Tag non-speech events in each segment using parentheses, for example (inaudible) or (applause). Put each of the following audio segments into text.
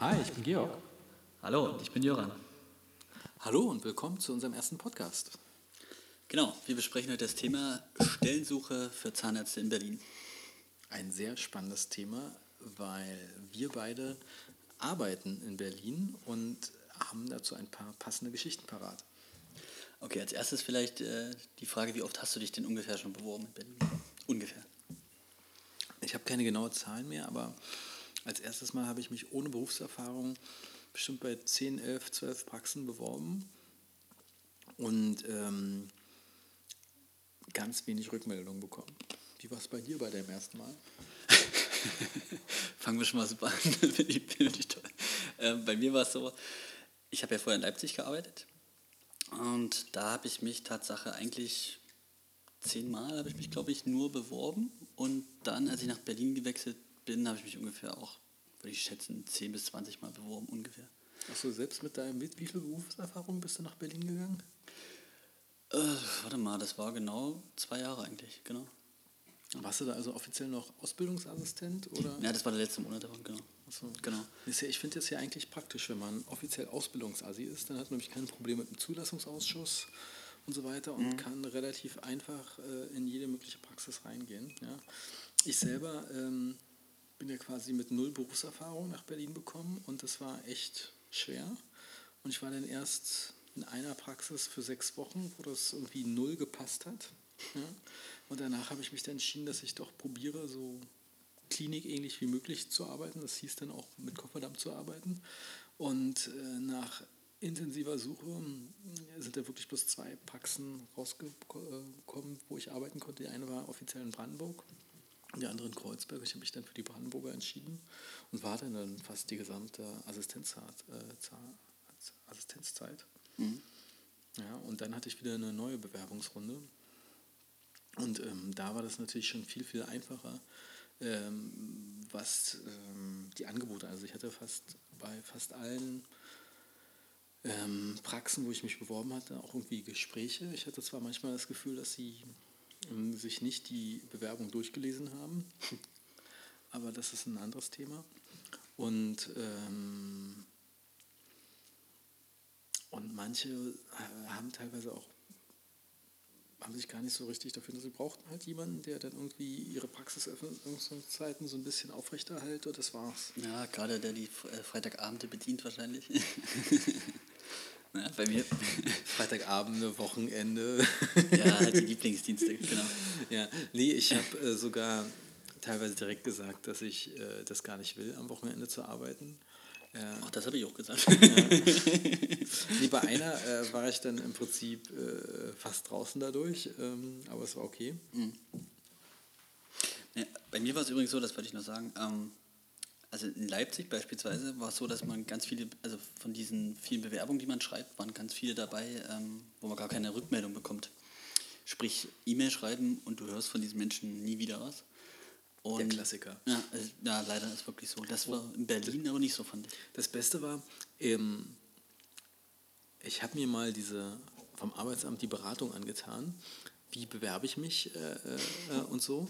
Hi, ich bin Georg. Hallo, ich bin Jöran. Hallo und willkommen zu unserem ersten Podcast. Genau, wir besprechen heute das Thema Stellensuche für Zahnärzte in Berlin. Ein sehr spannendes Thema, weil wir beide arbeiten in Berlin und haben dazu ein paar passende Geschichten parat. Okay, als erstes vielleicht äh, die Frage, wie oft hast du dich denn ungefähr schon beworben in Berlin? Ungefähr. Ich habe keine genaue Zahlen mehr, aber als erstes Mal habe ich mich ohne Berufserfahrung bestimmt bei 10, 11, 12 Praxen beworben und ähm, ganz wenig Rückmeldungen bekommen. Wie war es bei dir bei deinem ersten Mal? (laughs) Fangen wir schon mal super an. (laughs) Ähm, bei mir war es so, ich habe ja vorher in Leipzig gearbeitet und da habe ich mich Tatsache eigentlich zehnmal, habe ich mich glaube ich nur beworben und dann, als ich nach Berlin gewechselt bin, habe ich mich ungefähr auch, würde ich schätzen, 10 bis 20 Mal beworben ungefähr. Achso, selbst mit deinem, wie viel Berufserfahrung bist du nach Berlin gegangen? Äh, warte mal, das war genau zwei Jahre eigentlich, genau. Warst du da also offiziell noch Ausbildungsassistent? Oder? Ja, das war der letzte Monat davon, genau. Achso. genau. Ich finde das ja eigentlich praktisch, wenn man offiziell Ausbildungsassi ist, dann hat man nämlich kein Problem mit dem Zulassungsausschuss und so weiter und mhm. kann relativ einfach äh, in jede mögliche Praxis reingehen. Ja. Ich selber ähm, bin ja quasi mit null Berufserfahrung nach Berlin bekommen und das war echt schwer. Und ich war dann erst in einer Praxis für sechs Wochen, wo das irgendwie null gepasst hat. Ja. Und danach habe ich mich dann entschieden, dass ich doch probiere, so klinikähnlich wie möglich zu arbeiten. Das hieß dann auch mit Kofferdamm zu arbeiten. Und äh, nach intensiver Suche äh, sind da wirklich bloß zwei Praxen rausgekommen, wo ich arbeiten konnte. Die eine war offiziell in Brandenburg die andere in Kreuzberg. Ich habe mich dann für die Brandenburger entschieden und war dann, dann fast die gesamte Assistenzzeit. Äh, Assistenzzeit. Mhm. Ja, und dann hatte ich wieder eine neue Bewerbungsrunde. Und ähm, da war das natürlich schon viel, viel einfacher, ähm, was ähm, die Angebote, also ich hatte fast bei fast allen ähm, Praxen, wo ich mich beworben hatte, auch irgendwie Gespräche. Ich hatte zwar manchmal das Gefühl, dass sie ähm, sich nicht die Bewerbung durchgelesen haben. (laughs) Aber das ist ein anderes Thema. Und, ähm, und manche äh, haben teilweise auch haben sich gar nicht so richtig dafür, dass sie brauchten halt jemanden, der dann irgendwie ihre Praxisöffnungszeiten so ein bisschen aufrechterhält und das war's. Ja, gerade der die äh, Freitagabende bedient wahrscheinlich. (laughs) Ja, bei mir. (laughs) Freitagabende, Wochenende. ja, halt die Lieblingsdienste, genau. Ja, nee, ich habe äh, sogar teilweise direkt gesagt, dass ich äh, das gar nicht will, am Wochenende zu arbeiten. Ja. Ach, das habe ich auch gesagt. Ja. (laughs) nee, bei einer äh, war ich dann im Prinzip äh, fast draußen dadurch, ähm, aber es war okay. Mhm. Ja, bei mir war es übrigens so, das wollte ich noch sagen, ähm, also in Leipzig beispielsweise war es so, dass man ganz viele, also von diesen vielen Bewerbungen, die man schreibt, waren ganz viele dabei, ähm, wo man gar keine Rückmeldung bekommt. Sprich, E-Mail schreiben und du hörst von diesen Menschen nie wieder was. Und, Der Klassiker. Ja, also, ja, leider ist wirklich so. Das war in Berlin aber nicht so, fand ich. Das Beste war, ähm, ich habe mir mal diese vom Arbeitsamt die Beratung angetan. Wie bewerbe ich mich äh, äh, und so.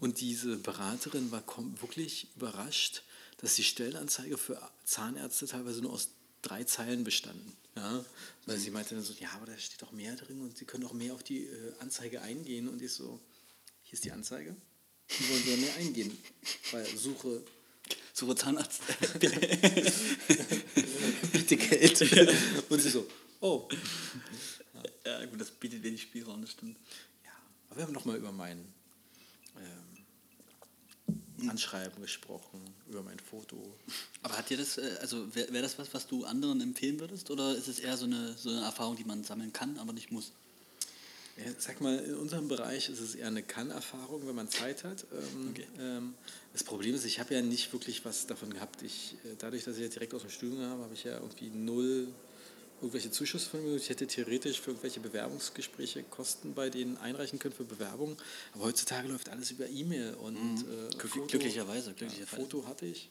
Und diese Beraterin war wirklich überrascht, dass die Stellenanzeige für Zahnärzte teilweise nur aus drei Zeilen bestanden. Ja? Weil sie meinte dann so, ja, aber da steht doch mehr drin und sie können auch mehr auf die äh, Anzeige eingehen. Und ich so, hier ist die Anzeige. Wie wollen sie mehr eingehen? Weil Suche. Suche Zahnarzt. (laughs) Biete Geld. (laughs) Und sie so, oh. Ja. ja, gut, das bietet wenig Spielraum, das stimmt. Ja, aber wir haben nochmal über meinen ähm, Anschreiben gesprochen, über mein Foto. Aber hat dir das, äh, also wäre wär das was, was du anderen empfehlen würdest? Oder ist es eher so eine, so eine Erfahrung, die man sammeln kann, aber nicht muss? Ja, sag mal, in unserem Bereich ist es eher eine Kann-Erfahrung, wenn man Zeit hat. Ähm, okay. ähm, das Problem ist, ich habe ja nicht wirklich was davon gehabt. Ich, äh, dadurch, dass ich ja direkt aus dem Studium habe, habe ich ja irgendwie null irgendwelche Zuschüsse von mir. Ich hätte theoretisch für irgendwelche Bewerbungsgespräche Kosten bei denen einreichen können für Bewerbungen. Aber heutzutage läuft alles über E-Mail und mhm. äh, Foto, glücklicherweise, glücklicherweise. Ja, Foto hatte ich.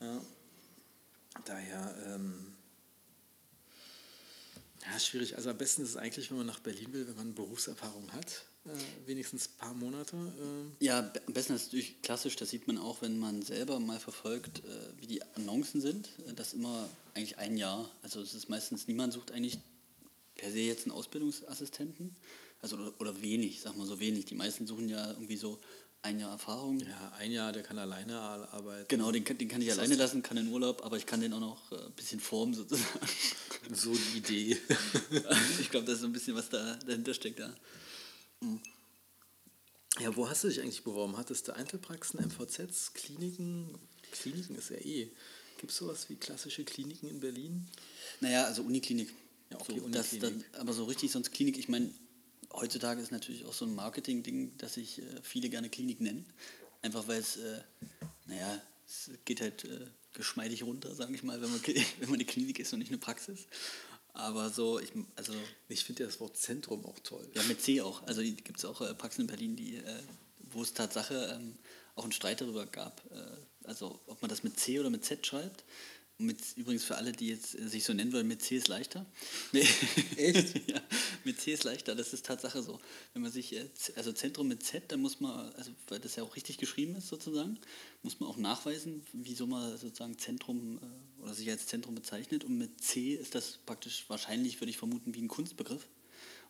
Ja. Daher, ähm, ja, schwierig. Also am besten ist es eigentlich, wenn man nach Berlin will, wenn man Berufserfahrung hat, äh, wenigstens ein paar Monate. Äh. Ja, am besten ist natürlich klassisch, das sieht man auch, wenn man selber mal verfolgt, äh, wie die Annoncen sind. Äh, das immer eigentlich ein Jahr. Also es ist meistens, niemand sucht eigentlich per se jetzt einen Ausbildungsassistenten. Also oder, oder wenig, sag mal so wenig. Die meisten suchen ja irgendwie so ein Jahr Erfahrung. Ja, ein Jahr, der kann alleine arbeiten. Genau, den, den kann ich das alleine lassen, kann in Urlaub, aber ich kann den auch noch ein bisschen formen sozusagen. So die Idee. (laughs) ich glaube, da ist so ein bisschen was da dahinter steckt da. Ja, wo hast du dich eigentlich beworben? Hattest du Einzelpraxen, MVZs, Kliniken? Kliniken ist ja eh. Gibt es sowas wie klassische Kliniken in Berlin? Naja, also Uniklinik. Ja, okay, so, Uniklinik. Das, das, aber so richtig sonst Klinik, ich meine, heutzutage ist natürlich auch so ein Marketing-Ding, dass sich äh, viele gerne Klinik nennen. Einfach weil es, äh, naja, es geht halt äh, geschmeidig runter, sage ich mal, wenn man, (laughs) wenn man eine Klinik ist und nicht eine Praxis. Aber so, ich, also. Ich finde ja das Wort Zentrum auch toll. Ja, mit C auch. Also gibt es auch äh, Praxen in Berlin, die, äh, wo es Tatsache ähm, auch einen Streit darüber gab. Äh, also ob man das mit C oder mit Z schreibt. Mit, übrigens für alle, die jetzt äh, sich so nennen wollen, mit C ist leichter. Echt? (laughs) ja, mit C ist leichter, das ist Tatsache so. Wenn man sich, äh, also Zentrum mit Z, dann muss man, also weil das ja auch richtig geschrieben ist sozusagen, muss man auch nachweisen, wieso man sozusagen Zentrum äh, oder sich als Zentrum bezeichnet. Und mit C ist das praktisch wahrscheinlich, würde ich vermuten, wie ein Kunstbegriff.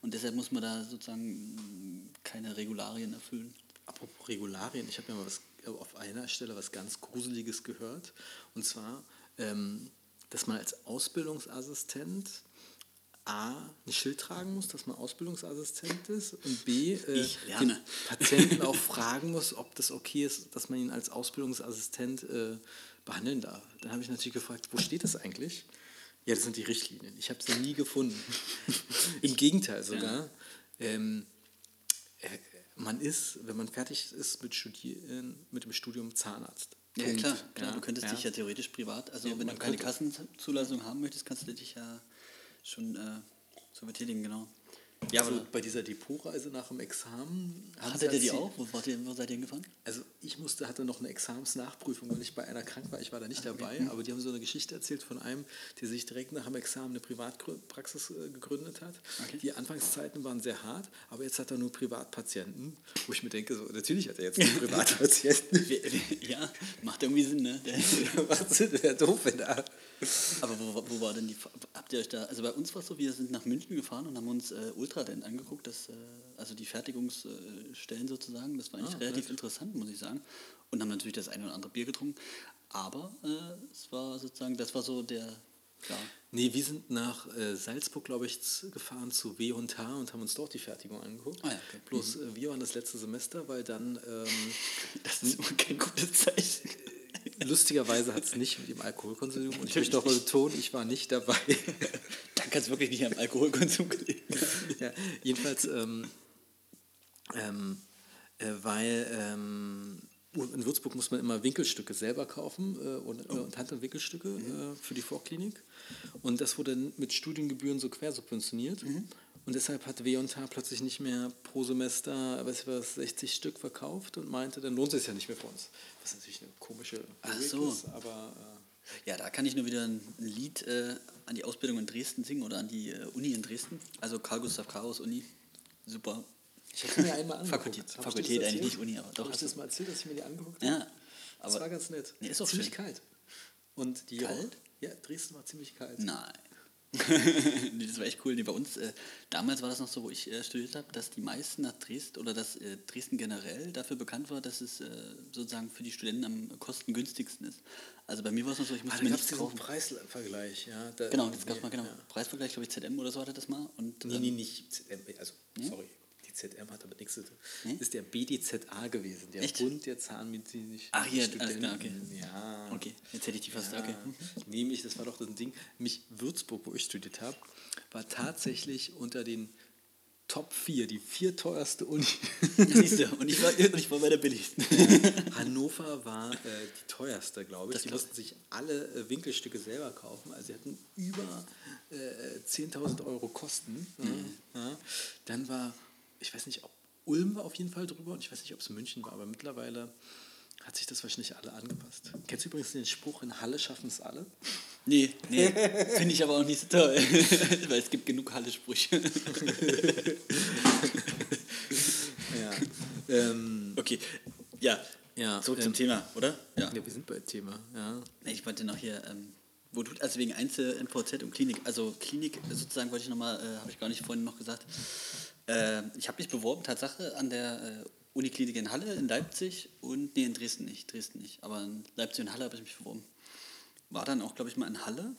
Und deshalb muss man da sozusagen keine Regularien erfüllen. Apropos Regularien, ich habe ja mal was, auf einer Stelle was ganz Gruseliges gehört. Und zwar, dass man als Ausbildungsassistent A, ein Schild tragen muss, dass man Ausbildungsassistent ist und B, äh, den Patienten auch fragen muss, ob das okay ist, dass man ihn als Ausbildungsassistent äh, behandeln darf. Dann habe ich natürlich gefragt, wo steht das eigentlich? Ja, das sind die Richtlinien. Ich habe sie nie gefunden. (laughs) Im Gegenteil sogar. Ja. Ähm, äh, man ist, wenn man fertig ist mit, Studieren, mit dem Studium, Zahnarzt. Ja, Punkt. klar, klar. Ja, du könntest ja. dich ja theoretisch privat, also ja, wenn du keine Kassenzulassung haben möchtest, kannst du dich ja schon äh, so betätigen, genau. Ja, also bei dieser Depotreise nach dem Examen. Hattet ihr die auch? Wo, wart ihr, wo seid ihr hingefahren? Also ich musste, hatte noch eine Examensnachprüfung, weil ich bei einer krank war. Ich war da nicht okay. dabei, aber die haben so eine Geschichte erzählt von einem, der sich direkt nach dem Examen eine Privatpraxis äh, gegründet hat. Okay. Die Anfangszeiten waren sehr hart, aber jetzt hat er nur Privatpatienten, wo ich mir denke, so, natürlich hat er jetzt nur (laughs) Privatpatienten. ja, macht irgendwie Sinn, ne? Der macht Sinn, wäre doof, wenn er... Aber wo, wo war denn die... Habt ihr euch da... Also bei uns war es so, wir sind nach München gefahren und haben uns äh, Ultradent angeguckt, das, äh, also die Fertigungsstellen sozusagen. Das war eigentlich ah, relativ interessant, muss ich sagen. Und haben natürlich das eine oder andere Bier getrunken. Aber äh, es war sozusagen, das war so der. Ja. Nee, wir sind nach äh, Salzburg, glaube ich, gefahren zu W und H und haben uns dort die Fertigung angeguckt. Ah, ja, okay. Bloß mhm. Äh, wir waren das letzte Semester, weil dann. Ähm, (laughs) das ist immer kein gutes Zeichen. Lustigerweise hat es nicht mit dem Alkoholkonsum und ich möchte doch mal betonen, ich war nicht dabei. (laughs) Dann kann es wirklich nicht am Alkoholkonsum gelegen ja, jedenfalls, ähm, ähm, äh, weil ähm, in Würzburg muss man immer Winkelstücke selber kaufen äh, und, oh. und Hand- und Winkelstücke mhm. äh, für die Vorklinik. Und das wurde mit Studiengebühren so quersubventioniert. Mhm. Und deshalb hat W&H plötzlich nicht mehr pro Semester weiß ich was, 60 Stück verkauft und meinte, dann lohnt es sich ja nicht mehr für uns. Was natürlich eine komische Ach so. ist, aber... Äh ja, da kann ich nur wieder ein Lied äh, an die Ausbildung in Dresden singen oder an die äh, Uni in Dresden. Also Karl Gustav Chaos Uni. Super. Ich habe mir einmal angeguckt. Fakultät, Fakultät eigentlich nicht Uni, aber doch. Habe ich das mal erzählt, dass ich mir die angeguckt habe? Ja. Aber das war ganz nett. Nee, ist auch ziemlich schön. kalt. Und die kalt? Ja, Dresden war ziemlich kalt. Nein. (laughs) nee, das war echt cool. Nee, bei uns, äh, damals war das noch so, wo ich äh, studiert habe, dass die meisten nach Dresden oder dass äh, Dresden generell dafür bekannt war, dass es äh, sozusagen für die Studenten am kostengünstigsten ist. Also bei mir war es noch so, ich musste ah, mir nichts kaufen. Preisvergleich, ja. Da genau, das gab mal genau. Ja. Preisvergleich, glaube ich, ZM oder so hatte das mal. Und, nee, nee, ähm, nicht ZM, also, ja? sorry. Die ZM hat aber nichts zu tun. Nee? ist der BDZA gewesen, der Echt? Bund der Zahnmedizinischen Ach, hier, alles klar, okay. Ja. Okay, jetzt hätte ich die fast, ja. okay. Nämlich, das war doch das Ding, mich Würzburg, wo ich studiert habe, war tatsächlich unter den Top 4, die vier teuerste Uni. Siehst du, und ich war, und ich war bei der billigsten. (laughs) Hannover war äh, die teuerste, glaube ich. Das die mussten sich alle äh, Winkelstücke selber kaufen. Also sie hatten über äh, 10.000 Euro Kosten. Mhm. Ja. Dann war, ich weiß nicht, ob Ulm war auf jeden Fall drüber und ich weiß nicht, ob es München war, aber mittlerweile hat sich das wahrscheinlich alle angepasst. Kennst du übrigens den Spruch, in Halle schaffen es alle? Nee, nee, (laughs) finde ich aber auch nicht so toll, (laughs) weil es gibt genug Halle-Sprüche. (laughs) ja. Ähm, okay, ja, ja, zurück ähm, zum Thema, oder? ja, wir sind bei Thema. Ja. Ich wollte noch hier, ähm, wo du, also wegen Einzel, MVZ und Klinik, also Klinik sozusagen wollte ich nochmal, äh, habe ich gar nicht vorhin noch gesagt, äh, ich habe mich beworben, Tatsache, an der äh, Uniklinik in Halle, in Leipzig und, nee, in Dresden nicht, Dresden nicht, aber in Leipzig und Halle habe ich mich beworben. War dann auch, glaube ich, mal in Halle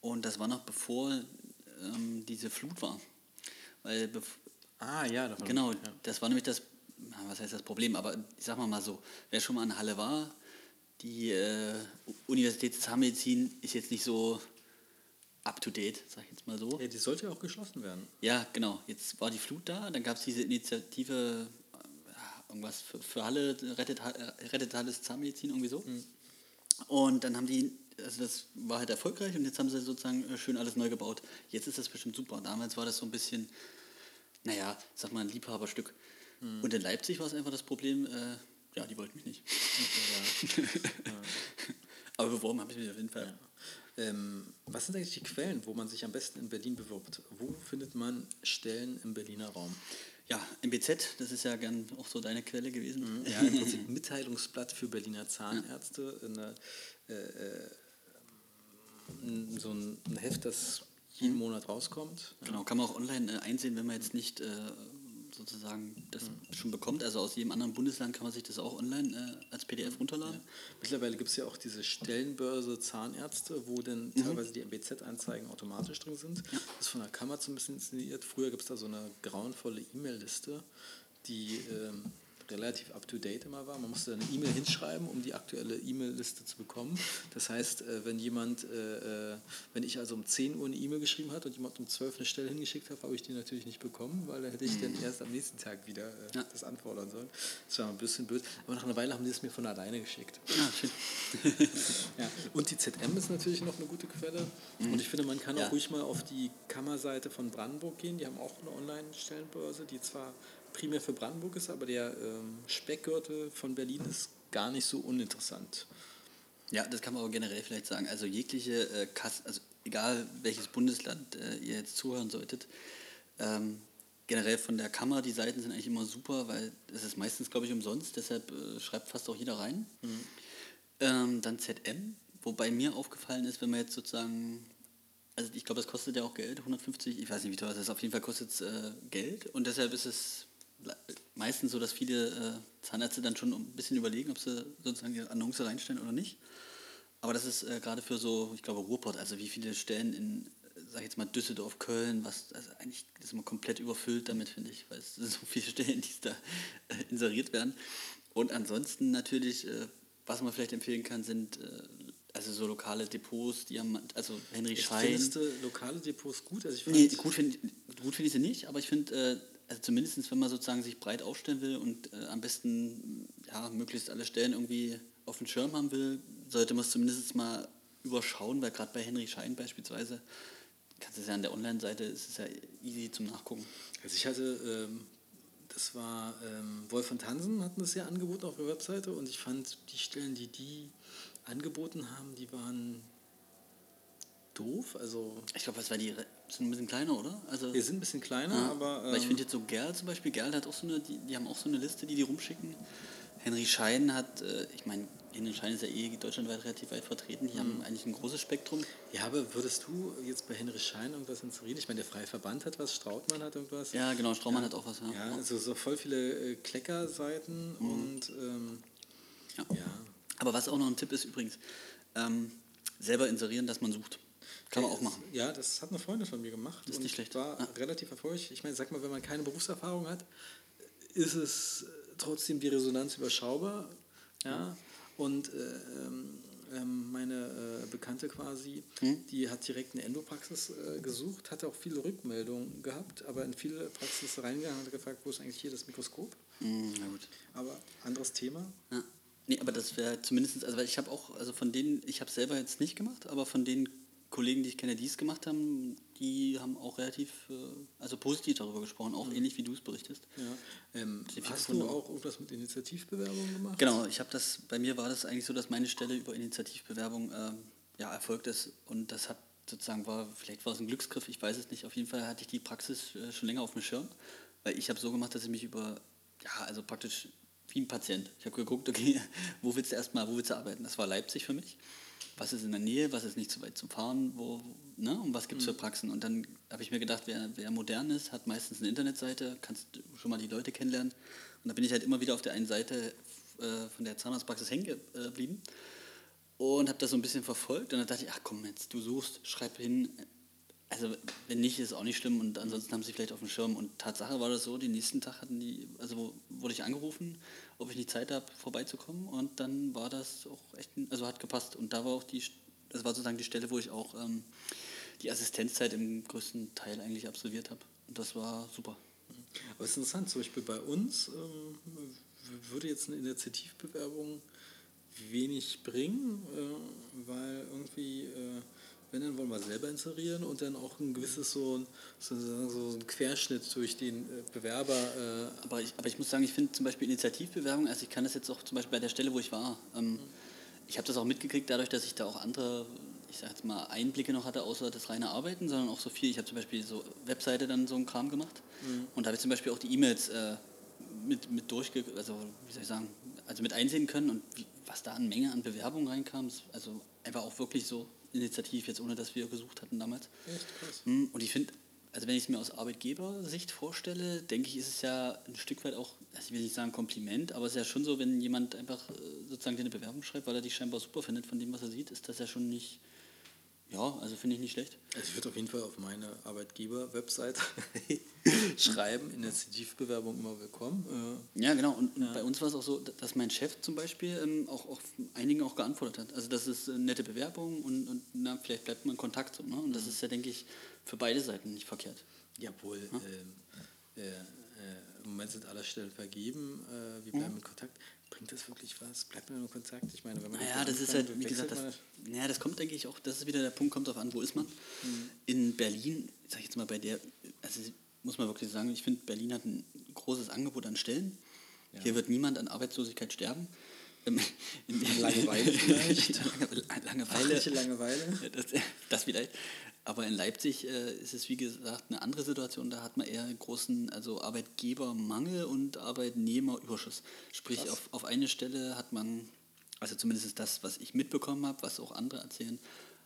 und das war noch bevor ähm, diese Flut war. Weil, Ah, ja, davon. Genau, Ja. das war nämlich das, was heißt das Problem, aber ich sag mal mal so, wer schon mal in Halle war, die äh, Universität Zahnmedizin ist jetzt nicht so up to date, sag ich jetzt mal so. ja, die sollte ja auch geschlossen werden. Ja, genau, jetzt war die Flut da, dann gab es diese Initiative, äh, irgendwas für, für Halle, rettet, äh, rettet Halles Zahnmedizin, irgendwie so. Und dann haben die, also das war halt erfolgreich und jetzt haben sie sozusagen äh, schön alles neu gebaut. Jetzt ist das bestimmt super. Damals war das so ein bisschen, naja, sag mal ein Liebhaberstück. Und in Leipzig war es einfach das Problem, äh, ja, die wollten mich nicht. (laughs) Aber beworben habe ich mich auf jeden Fall. Ähm, was sind eigentlich die Quellen, wo man sich am besten in Berlin bewirbt? Wo findet man Stellen im Berliner Raum? Ja, MBZ, das ist ja gern auch so deine Quelle gewesen. Ja, im Prinzip (laughs) Mitteilungsblatt für Berliner Zahnärzte. Eine, äh, äh, m, so ein, Heft, das jeden Monat rauskommt. Genau, kann man auch online äh, einsehen, wenn man jetzt nicht äh, sozusagen das schon bekommt. Also aus jedem anderen Bundesland kann man sich das auch online äh, als PDF runterladen. Mittlerweile gibt es ja auch diese Stellenbörse Zahnärzte, wo dann Mhm. teilweise die MBZ-Anzeigen automatisch drin sind. Das ist von der Kammer so ein bisschen inszeniert. Früher gibt es da so eine grauenvolle E-Mail-Liste, die ähm, relativ up-to-date immer war. Man musste eine E-Mail hinschreiben, um die aktuelle E-Mail-Liste zu bekommen. Das heißt, äh, wenn jemand, äh, äh, wenn ich also um 10 Uhr eine E-Mail geschrieben hat und jemand um 12 eine Stelle hingeschickt hat, habe ich die natürlich nicht bekommen, weil da hätte ich dann erst am nächsten Tag wieder Ja. das anfordern sollen. Das war ein bisschen blöd. Aber nach einer Weile haben die es mir von alleine geschickt. Ah, schön. (laughs) Ja. Und die ZM ist natürlich noch eine gute Quelle. Und ich finde, man kann Ja. auch ruhig mal auf die Kammerseite von Brandenburg gehen. Die haben auch eine Online-Stellenbörse, die zwar primär für Brandenburg ist, aber der ähm, Speckgürtel von Berlin ist gar nicht so uninteressant. Ja, das kann man aber generell vielleicht sagen. Also jegliche äh, Kassen, also egal welches Bundesland äh, ihr jetzt zuhören solltet, ähm, generell von der Kammer, die Seiten sind eigentlich immer super, weil es ist meistens, glaube ich, umsonst, deshalb äh, schreibt fast auch jeder rein. Ähm, dann ZM, wobei mir aufgefallen ist, wenn man jetzt sozusagen, also ich glaube, das kostet ja auch Geld, 150, ich weiß nicht, wie teuer das ist, auf jeden Fall kostet es äh, Geld und deshalb ist es meistens so, dass viele äh, Zahnärzte dann schon ein bisschen überlegen, ob sie sozusagen ihre Annonce reinstellen oder nicht. Aber das ist äh, gerade für so, ich glaube, Ruhrpott, also wie viele Stellen in, sag ich jetzt mal, Düsseldorf, Köln, was, also eigentlich ist man komplett überfüllt damit, finde ich, weil es sind (laughs) so viele Stellen, die da äh, inseriert werden. Und ansonsten natürlich, äh, was man vielleicht empfehlen kann, sind äh, also so lokale Depots, die haben, also Henry Schein. Findest du lokale Depots gut? Also ich Nee, gut finde gut find ich sie nicht, aber ich finde, äh, also zumindest wenn man sozusagen sich breit aufstellen will und äh, am besten ja, möglichst alle Stellen irgendwie auf dem Schirm haben will, sollte man es zumindest mal überschauen, weil gerade bei Henry Schein beispielsweise, kannst du es ja an der Online-Seite, ist es ja easy zum Nachgucken. Also ich hatte, ähm, das war ähm, Wolf und Hansen hatten das ja angeboten auf der Webseite und ich fand die Stellen, die die angeboten haben, die waren doof. Also Ich glaube, das war die, sind ein bisschen kleiner, oder? Also, wir sind ein bisschen kleiner, Ja, aber weil ich ähm, finde jetzt so Gerl zum Beispiel, Gerl hat auch so eine, die, die haben auch so eine Liste, die die rumschicken. Henry Schein hat, äh, ich meine, Henry Schein ist ja eh deutschlandweit relativ weit vertreten, die Mhm. haben eigentlich ein großes Spektrum. ja, aber würdest du jetzt bei Henry Schein irgendwas inserieren? Ich meine, der Freie Verband hat was, Strautmann hat irgendwas. Ja, genau, Straumann hat auch was. Ja. Ja, also so voll viele äh, Kleckerseiten und ähm, Mhm. Ja. ja. Aber was auch noch ein Tipp ist übrigens, ähm, selber inserieren, dass man sucht. Kann man auch machen. Ja, das hat eine Freundin von mir gemacht. Das ist nicht schlecht. war Ja. relativ erfolgreich. Ich meine, sag mal, wenn man keine Berufserfahrung hat, ist es trotzdem die Resonanz überschaubar. Ja. Und äh, ähm, meine äh, Bekannte quasi, Hm? die hat direkt eine Endopraxis äh, gesucht, hatte auch viele Rückmeldungen gehabt, aber in viele Praxis reingegangen und hat gefragt, wo ist eigentlich hier das Mikroskop? Mm, na gut. Aber anderes Thema. Ja. Nee, aber das wäre zumindest, also weil ich habe auch, also von denen, ich habe selber jetzt nicht gemacht, aber von den Kollegen, die ich kenne, die es gemacht haben, die haben auch relativ, äh, also positiv darüber gesprochen, auch ähnlich wie du es berichtest. Ja. Ähm, hast du auch irgendwas mit Initiativbewerbungen gemacht? Genau, ich habe das, bei mir war das eigentlich so, dass meine Stelle über Initiativbewerbung ähm, ja, erfolgt ist. Und das hat sozusagen war, vielleicht war es ein Glücksgriff, ich weiß es nicht. Auf jeden Fall hatte ich die Praxis äh, schon länger auf dem Schirm, weil ich habe so gemacht, dass ich mich über, ja, also praktisch wie ein Patient. Ich habe geguckt, okay, (laughs) wo willst du erstmal, wo willst du arbeiten? Das war Leipzig für mich. Was ist in der Nähe, was ist nicht zu weit zum Fahren, wo, ne? und was gibt es mhm. für Praxen? Und dann habe ich mir gedacht, wer, wer modern ist, hat meistens eine Internetseite, kannst schon mal die Leute kennenlernen. Und da bin ich halt immer wieder auf der einen Seite äh, von der Zahnarztpraxis hängen geblieben und habe das so ein bisschen verfolgt. Und dann dachte ich, ach komm, jetzt du suchst, schreib hin. Also wenn nicht, ist auch nicht schlimm und ansonsten haben sie vielleicht auf dem Schirm. Und Tatsache war das so, den nächsten Tag hatten die, also wurde ich angerufen, ob ich nicht Zeit habe, vorbeizukommen. Und dann war das auch echt, also hat gepasst. Und da war auch die, das war sozusagen die Stelle, wo ich auch ähm, die Assistenzzeit im größten Teil eigentlich absolviert habe. Und das war super. Aber es ist interessant, zum Beispiel bei uns ähm, würde jetzt eine Initiativbewerbung wenig bringen, äh, weil irgendwie, äh, wenn, dann wollen wir selber inserieren und dann auch ein gewisses so, so, so ein Querschnitt durch den äh, Bewerber. Äh, aber, ich, aber ich muss sagen, ich finde zum Beispiel Initiativbewerbung, also ich kann das jetzt auch zum Beispiel bei der Stelle, wo ich war, ähm, mhm. ich habe das auch mitgekriegt dadurch, dass ich da auch andere ich sag jetzt mal, Einblicke noch hatte, außer das reine Arbeiten, sondern auch so viel. Ich habe zum Beispiel so Webseite dann so einen Kram gemacht mhm. und da habe ich zum Beispiel auch die E-Mails äh, mit, mit durchge... also wie soll ich sagen, also mit einsehen können und wie, was da an Menge an Bewerbungen reinkam, also einfach auch wirklich so initiativ, jetzt ohne dass wir gesucht hatten damals. Echt krass. Hm, und ich finde, also wenn ich es mir aus Arbeitgebersicht vorstelle, denke ich, ist es ja ein Stück weit auch, also ich will nicht sagen Kompliment, aber es ist ja schon so, wenn jemand einfach äh, sozusagen dir eine Bewerbung schreibt, weil er dich scheinbar super findet von dem, was er sieht, ist das ja schon nicht ja, also finde ich nicht schlecht. Also ich würde auf jeden Fall auf meine Arbeitgeber-Website (laughs) schreiben, Initiativbewerbung immer willkommen. Äh, ja, genau. Und, ja. bei uns war es auch so, dass mein Chef zum Beispiel ähm, auch, auch einigen auch geantwortet hat. Also das ist eine nette Bewerbung und, und na, vielleicht bleibt man in Kontakt. So, ne? Und das mhm. ist ja, denke ich, für beide Seiten nicht verkehrt. Jawohl. Ja? Ähm, äh, äh, Im Moment sind alle Stellen vergeben. Äh, wir bleiben mhm. in Kontakt bringt das wirklich was? Bleibt man in Kontakt? Ich meine, wenn man. Naja, das ist halt, wie gesagt, das, naja, das kommt, denke ich, auch, das ist wieder der Punkt, kommt darauf an, wo ist man. Mhm. In Berlin, sag ich jetzt mal bei der, also muss man wirklich sagen, ich finde, Berlin hat ein großes Angebot an Stellen. Ja. Hier wird niemand an Arbeitslosigkeit sterben. (laughs) Langeweile vielleicht. (laughs) Langeweile. Langeweile. Das, das vielleicht. Aber in Leipzig äh, ist es wie gesagt eine andere Situation. Da hat man eher einen großen also Arbeitgebermangel und Arbeitnehmerüberschuss. Sprich, auf, auf eine Stelle hat man, also zumindest das, was ich mitbekommen habe, was auch andere erzählen,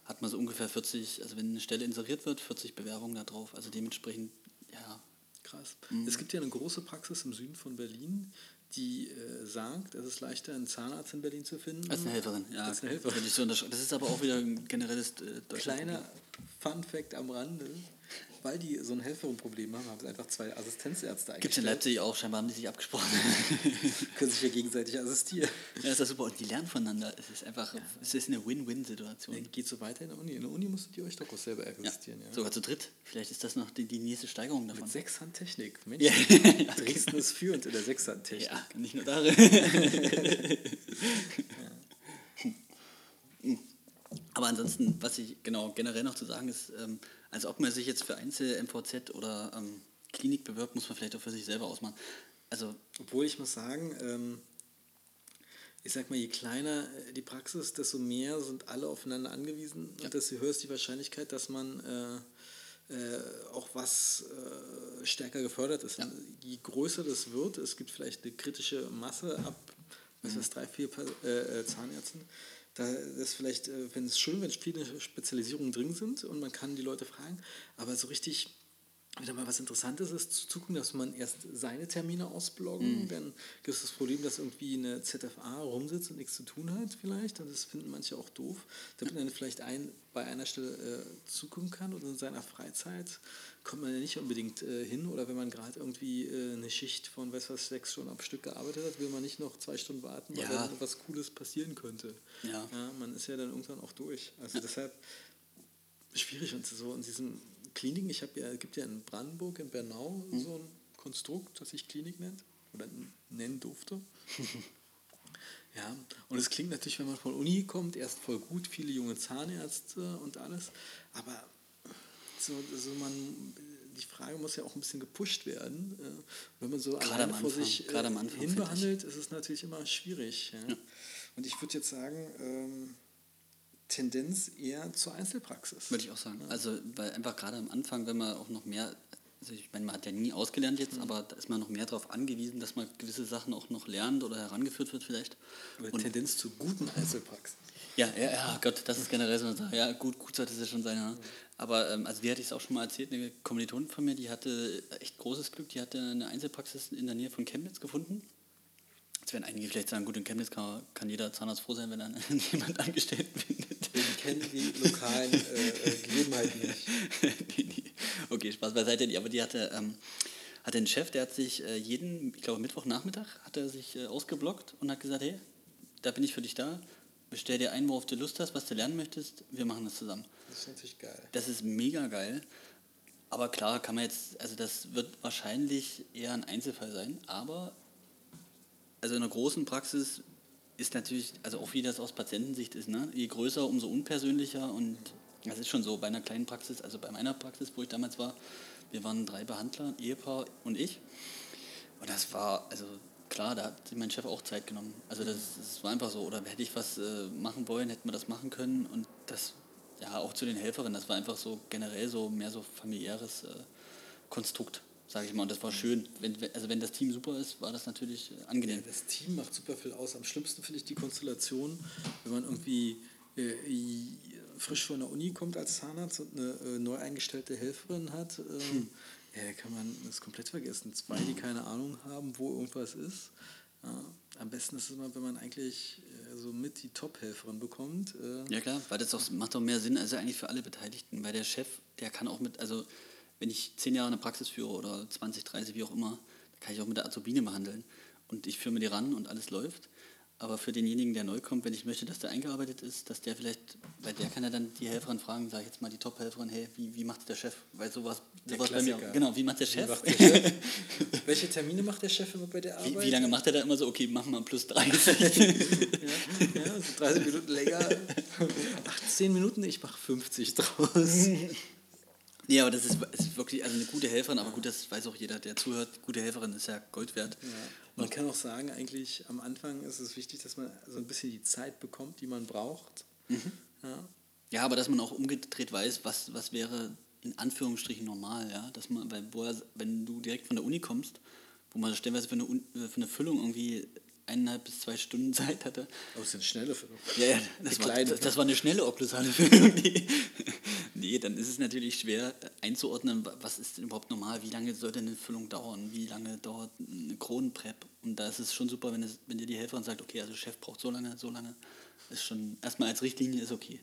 hat man so ungefähr 40, also wenn eine Stelle inseriert wird, 40 Bewerbungen da drauf. Also dementsprechend, ja. Krass. Mhm. Es gibt ja eine große Praxis im Süden von Berlin, die äh, sagt, es ist leichter, einen Zahnarzt in Berlin zu finden. Als eine Helferin, ja. Als eine Helferin. Das ist aber auch wieder ein generelles äh, (laughs) Kleiner Fun Fact am Rande weil die so ein Helferin-Problem haben, haben sie einfach zwei Assistenzärzte eingestellt. Gibt es in Leipzig auch, scheinbar haben die sich abgesprochen. (laughs) Können sich ja gegenseitig assistieren. Ja, ist das super. Und die lernen voneinander. Es ist einfach, ja. es ist eine Win-Win-Situation. Ja, geht so weiter in der Uni. In der Uni musstet ihr euch doch auch selber assistieren. Ja. Sogar zu dritt. Vielleicht ist das noch die, die nächste Steigerung davon. Mit Sechshandtechnik. Mensch, (laughs) Dresden ist führend in der Sechshandtechnik. Ja, nicht nur darin. (laughs) Aber ansonsten, was ich genau generell noch zu sagen ist, ähm, also ob man sich jetzt für Einzel-MVZ oder ähm, Klinik bewirbt, muss man vielleicht auch für sich selber ausmachen. Also, Obwohl ich muss sagen, ähm, ich sag mal, je kleiner äh, die Praxis, desto mehr sind alle aufeinander angewiesen ja. und desto höher ist die Wahrscheinlichkeit, dass man äh, äh, auch was äh, stärker gefördert ist. Ja. Je größer das wird, es gibt vielleicht eine kritische Masse ab, was mhm. drei, vier äh, äh, Zahnärzten, da ist vielleicht, äh, wenn es schön, wenn viele Spezialisierungen drin sind und man kann die Leute fragen, aber so richtig wieder mal was Interessantes ist, zu gucken, dass man erst seine Termine ausbloggen, mhm. dann gibt es das Problem, dass irgendwie eine ZFA rumsitzt und nichts zu tun hat vielleicht und das finden manche auch doof, damit man vielleicht ein, bei einer Stelle äh, zugucken kann und in seiner Freizeit kommt man ja nicht unbedingt äh, hin oder wenn man gerade irgendwie äh, eine Schicht von, weiß was, sechs Stunden am Stück gearbeitet hat, will man nicht noch zwei Stunden warten, weil ja. dann was Cooles passieren könnte. Ja. ja. Man ist ja dann irgendwann auch durch. Also ja. deshalb schwierig und so in diesen Kliniken, ich habe ja, gibt ja in Brandenburg, in Bernau mhm. so ein Konstrukt, das sich Klinik nennt oder nennen durfte. (laughs) Ja, und es klingt natürlich, wenn man von Uni kommt, erst voll gut, viele junge Zahnärzte und alles, aber so, so man, die Frage muss ja auch ein bisschen gepusht werden. Äh, wenn man so gerade alleine vor sich äh, hinbehandelt, ist es natürlich immer schwierig. Ja? Ja. Und ich würde jetzt sagen, ähm, Tendenz eher zur Einzelpraxis. Würde ich auch sagen. Also, weil einfach gerade am Anfang, wenn man auch noch mehr, also ich meine, man hat ja nie ausgelernt jetzt, mhm. aber da ist man noch mehr darauf angewiesen, dass man gewisse Sachen auch noch lernt oder herangeführt wird vielleicht. Oder Und Tendenz zu guten Einzelpraxen. Ja, ja, ja, Gott, das ist generell so eine Sache. Ja, gut, gut sollte es ja schon sein. Ja. Aber ähm, also die hatte ich es auch schon mal erzählt, eine Kommilitonin von mir, die hatte echt großes Glück, die hatte eine Einzelpraxis in der Nähe von Chemnitz gefunden. Jetzt werden einige vielleicht sagen, gut, in Chemnitz kann, kann jeder Zahnarzt froh sein, wenn er (laughs) jemand angestellt findet. Wir kennen die lokalen äh, äh Gegebenheiten nicht. (laughs) okay, Spaß beiseite. Aber die hatte, ähm, hatte einen Chef, der hat sich äh, jeden, ich glaube Mittwochnachmittag, hat er sich äh, ausgeblockt und hat gesagt, hey, da bin ich für dich da, bestell dir ein, worauf du Lust hast, was du lernen möchtest, wir machen das zusammen. Das ist natürlich geil. Das ist mega geil. Aber klar, kann man jetzt, also das wird wahrscheinlich eher ein Einzelfall sein, aber also in einer großen Praxis ist natürlich, also auch wie das aus Patientensicht ist, ne? je größer, umso unpersönlicher und das ist schon so bei einer kleinen Praxis, also bei meiner Praxis, wo ich damals war, wir waren drei Behandler, Ehepaar und ich. Und das war, also klar, da hat sich mein Chef auch Zeit genommen. Also das, das war einfach so. Oder hätte ich was äh, machen wollen, hätten wir das machen können. Und das, ja, auch zu den Helferinnen, das war einfach so generell so mehr so familiäres äh, Konstrukt, sage ich mal. Und das war schön. Wenn, also wenn das Team super ist, war das natürlich äh, angenehm. Ja, das Team macht super viel aus. Am schlimmsten finde ich die Konstellation, wenn man irgendwie äh, frisch von der Uni kommt als Zahnarzt und eine äh, neu eingestellte Helferin hat. Hm ja, kann man das komplett vergessen. Zwei, die keine Ahnung haben, wo irgendwas ist. Ja, am besten ist es immer, wenn man eigentlich so mit die Top-Helferin bekommt. Ja klar, weil das auch, macht doch mehr Sinn, also eigentlich für alle Beteiligten. Weil der Chef, der kann auch mit, also wenn ich zehn Jahre eine Praxis führe oder 20, 30, wie auch immer, kann ich auch mit der Azubine behandeln. Und ich führe mir die ran und alles läuft. Aber für denjenigen, der neu kommt, wenn ich möchte, dass der eingearbeitet ist, dass der vielleicht, weil der kann ja dann die Helferin fragen, sage ich jetzt mal die Top-Helferin, hey, wie, wie macht der Chef? Weil sowas, sowas bei mir, genau, wie macht der Chef? Macht der Chef? (laughs) Welche Termine macht der Chef immer bei der Arbeit? Wie, wie lange macht er da immer so, okay, machen wir plus (laughs) 30. ja, ja, so 30 Minuten länger. (laughs) 18 Minuten, ich mache 50 draus. Nee, aber das ist, ist, wirklich also eine gute Helferin, aber gut, das weiß auch jeder, der zuhört. Gute Helferin ist ja Gold wert. Ja. Man kann auch sagen, eigentlich am Anfang ist es wichtig, dass man so ein bisschen die Zeit bekommt, die man braucht. Mhm. Ja. ja, aber dass man auch umgedreht weiß, was, was wäre in Anführungsstrichen normal, ja. Dass man, weil woher, wenn du direkt von der Uni kommst, wo man stellenweise für eine, für eine Füllung irgendwie eineinhalb bis zwei Stunden (laughs) Zeit hatte. Aber es ist eine schnelle Füllung. Ja, ja das, war, das, das, war eine schnelle okklusale (laughs) Füllung. Nee. nee, dann ist es natürlich schwer einzuordnen, was ist denn überhaupt normal, wie lange sollte eine Füllung dauern, wie lange dauert eine Kronenprep. Und da ist es schon super, wenn, es, wenn dir die Helferin sagt, okay, also Chef braucht so lange, so lange. Ist schon erstmal als Richtlinie ist okay.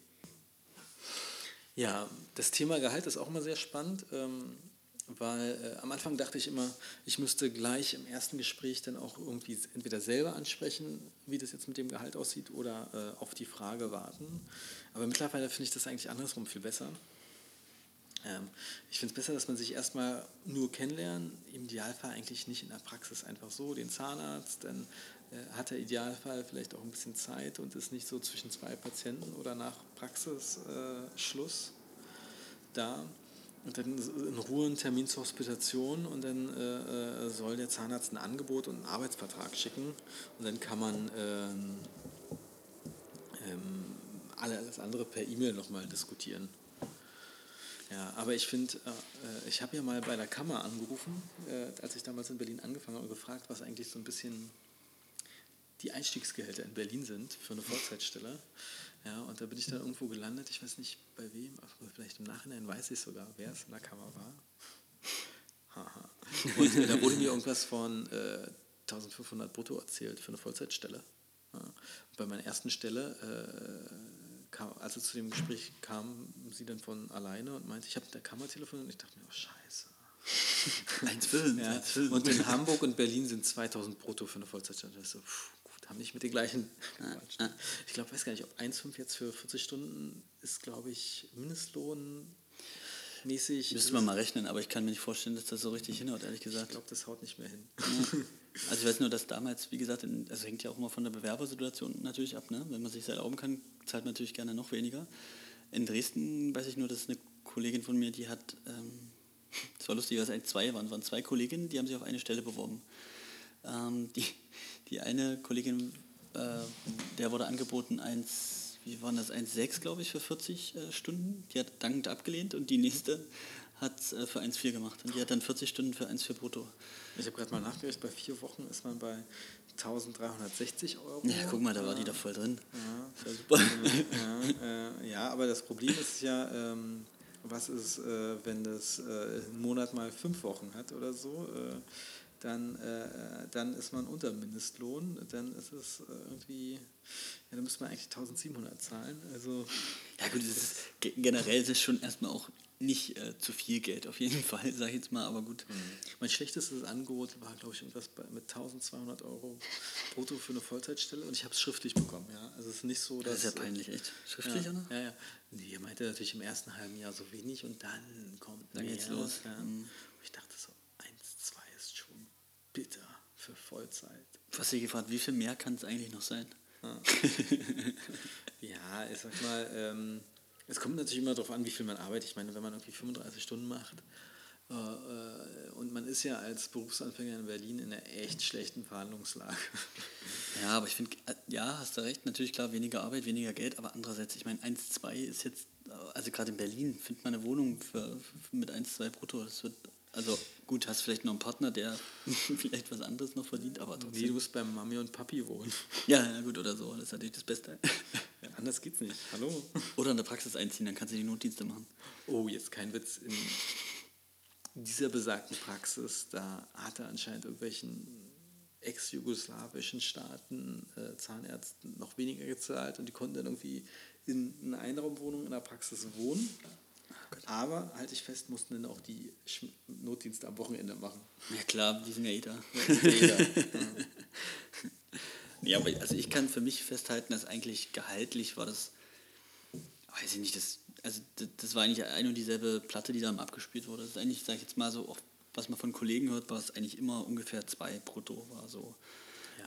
Ja, das Thema Gehalt ist auch immer sehr spannend. Ähm, weil äh, am Anfang dachte ich immer, ich müsste gleich im ersten Gespräch dann auch irgendwie entweder selber ansprechen, wie das jetzt mit dem Gehalt aussieht, oder äh, auf die Frage warten. Aber mittlerweile finde ich das eigentlich andersrum viel besser. Ähm, ich finde es besser, dass man sich erstmal nur kennenlernt, im Idealfall eigentlich nicht in der Praxis einfach so, den Zahnarzt, dann äh, hat der Idealfall vielleicht auch ein bisschen Zeit und ist nicht so zwischen zwei Patienten oder nach Praxisschluss äh, da und dann in Ruhe einen Termin zur Hospitation und dann äh, äh, soll der Zahnarzt ein Angebot und einen Arbeitsvertrag schicken und dann kann man ähm, ähm, alles andere per E-Mail nochmal diskutieren. Ja, aber ich finde, äh, äh, ich habe ja mal bei der Kammer angerufen, äh, als ich damals in Berlin angefangen habe, und gefragt, was eigentlich so ein bisschen die Einstiegsgehälter in Berlin sind für eine Vollzeitstelle. Ja, und da bin ich dann irgendwo gelandet, ich weiß nicht bei wem, aber vielleicht im Nachhinein weiß ich sogar, wer es in der Kammer war. Haha. Und äh, da wurde mir irgendwas von äh, 1500 brutto erzählt für eine Vollzeitstelle. Ja. Bei meiner ersten Stelle, äh, kam, als es zu dem Gespräch kam, sie dann von alleine und meinte, ich habe mit der Kammer telefoniert und ich dachte mir, oh scheiße. 1,5. ja. Und in Hamburg und Berlin sind 2000 brutto für eine Vollzeitstelle. Das ist so, pff, haben nicht mit den gleichen. Ja, Ich glaube, weiß gar nicht, ob 1,5 jetzt für 40 Stunden ist, glaube ich, Mindestlohn mäßig. Müsste man mal rechnen, aber ich kann mir nicht vorstellen, dass das so richtig hinhaut, ehrlich gesagt. Ich glaube, das haut nicht mehr hin. Ja. Also ich weiß nur, dass damals, wie gesagt, in, also hängt ja auch immer von der Bewerbersituation natürlich ab, ne? Wenn man sich erlauben kann, zahlt man natürlich gerne noch weniger. In Dresden weiß ich nur, dass eine Kollegin von mir, die hat, ähm, (laughs) das war lustig, weil es eigentlich zwei waren, es waren zwei Kolleginnen, die haben sich auf eine Stelle beworben. Ähm, die, die eine Kollegin, äh, der wurde angeboten 1,4 wie waren das, 1,6 glaube ich für 40 äh, Stunden. Die hat dankend abgelehnt und die nächste hat es äh, für 1,4 gemacht. Und die hat dann 40 Stunden für 1,4 brutto. Ich habe gerade mal nachgerechnet, bei vier Wochen ist man bei 1360 Euro. Ja, guck mal, da war die doch voll drin. Ja, super. ja, äh, ja, aber das Problem ist ja, ähm, was ist, äh, wenn das äh, einen Monat mal fünf Wochen hat oder so, äh, dann, äh, dann ist man unter Mindestlohn, dann ist es äh, irgendwie, ja, dann müsste man eigentlich 1700 zahlen. Also, Ja gut, es ist, ge- generell ist es schon erstmal auch nicht äh, zu viel Geld, auf jeden (laughs) Fall, sag ich jetzt mal, aber gut. mein schlechtestes Angebot war, glaube ich, irgendwas bei, mit 1200 Euro brutto für eine Vollzeitstelle und ich habe es schriftlich bekommen. Ja? Also es ist nicht so, dass... Das ist ja peinlich, echt. Schriftlich, ja, oder? Ja, ja. Nee, er meinte natürlich im ersten halben Jahr so wenig und dann kommt Dann geht's los. Ja. Mhm. Ich dachte so, 1, 2 ist schon bitter für Vollzeit. Was sie gefragt, wie viel mehr kann es eigentlich noch sein? (laughs) Ja, ich sag mal, ähm, es kommt natürlich immer darauf an, wie viel man arbeitet. Ich meine, wenn man irgendwie 35 Stunden macht äh, äh, und man ist ja als Berufsanfänger in Berlin in einer echt schlechten Verhandlungslage. (laughs) Ja, aber ich finde, äh, ja, hast du recht, natürlich klar, weniger Arbeit, weniger Geld, aber andererseits, ich meine, 1, 2 ist jetzt, äh, also gerade in Berlin, findet man eine Wohnung für, für, mit 1, 2 brutto, das wird, also gut, hast vielleicht noch einen Partner, der (laughs) vielleicht was anderes noch verdient, aber Nee, trotzdem. du musst bei Mami und Papi wohnen. (laughs) Ja, ja, gut, oder so, das ist natürlich das Beste. (laughs) Ja, anders geht's nicht. Hallo? Oder in der Praxis einziehen, dann kannst du die Notdienste machen. Oh, jetzt kein Witz. In dieser besagten Praxis, da hat er anscheinend irgendwelchen ex-jugoslawischen Staaten äh, Zahnärzten noch weniger gezahlt und die konnten dann irgendwie in einer Einraumwohnung in der Praxis wohnen. Aber, halte ich fest, mussten dann auch die Sch- Notdienste am Wochenende machen. Ja klar, die sind ja eh da. Ja, (laughs) aber also ich kann für mich festhalten, dass eigentlich gehaltlich war das, weiß ich nicht, das, also das, das war eigentlich ein und dieselbe Platte, die da abgespielt wurde. Das ist eigentlich, sag ich jetzt mal so, auch was man von Kollegen hört, war es eigentlich immer ungefähr zwei brutto war so.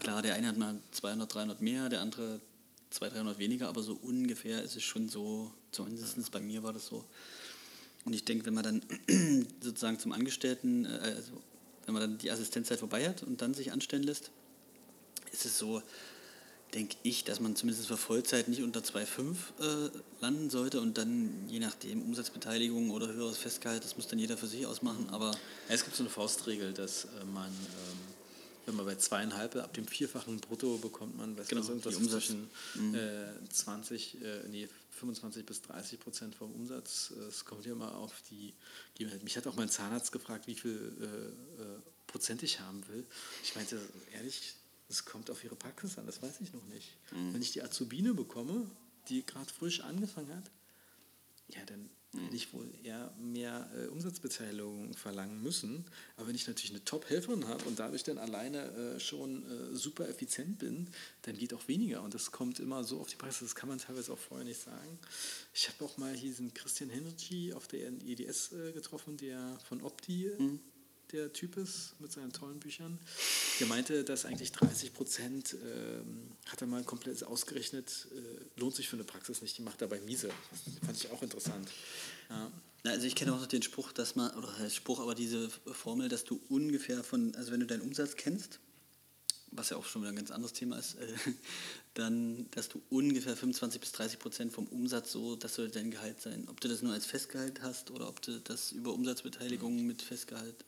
Klar, der eine hat mal 200, 300 mehr, der andere 200, 300 weniger, aber so ungefähr ist es schon so, zumindest bei mir war das so. Und ich denke, wenn man dann (clears throat) sozusagen zum Angestellten, äh, also wenn man dann die Assistenzzeit vorbei hat und dann sich anstellen lässt, ist es so, denke ich, dass man zumindest für Vollzeit nicht unter 2,5 äh, landen sollte und dann je nachdem Umsatzbeteiligung oder höheres Festgehalt, das muss dann jeder für sich ausmachen, aber Ja, es gibt so eine Faustregel, dass äh, man, ähm, wenn man bei zweieinhalb, ab dem vierfachen Brutto bekommt man, weiß Genau, was, irgendwas zwischen äh, 20, äh, nee, 25 bis 30 Prozent vom Umsatz. Äh, Es kommt ja immer auf die Gegebenheit. Mich hat auch mein Zahnarzt gefragt, wie viel äh, äh, Prozent ich haben will. Ich meinte, ehrlich, es kommt auf ihre Praxis an, das weiß ich noch nicht. Wenn ich die Azubine bekomme, die gerade frisch angefangen hat, ja, dann hätte ich wohl eher mehr äh, Umsatzbeteiligung verlangen müssen. Aber wenn ich natürlich eine Top-Helferin habe und dadurch dann alleine äh, schon äh, super effizient bin, dann geht auch weniger. Und das kommt immer so auf die Praxis, das kann man teilweise auch vorher nicht sagen. Ich habe auch mal diesen Christian Henrici auf der EDS äh, getroffen, der von Opti äh, der Typ ist mit seinen tollen Büchern. Der meinte, dass eigentlich 30 Prozent, ähm, hat er mal komplett ausgerechnet, äh, lohnt sich für eine Praxis nicht, die macht dabei miese. Das fand ich auch interessant. Ja. Also ich kenne auch noch den Spruch, dass man, oder der Spruch, aber diese Formel, dass du ungefähr von, also wenn du deinen Umsatz kennst, was ja auch schon wieder ein ganz anderes Thema ist, äh, dann, dass du ungefähr 25 bis 30 Prozent vom Umsatz so, das soll dein Gehalt sein. Ob du das nur als Festgehalt hast oder ob du das über Umsatzbeteiligung mit Festgehalt,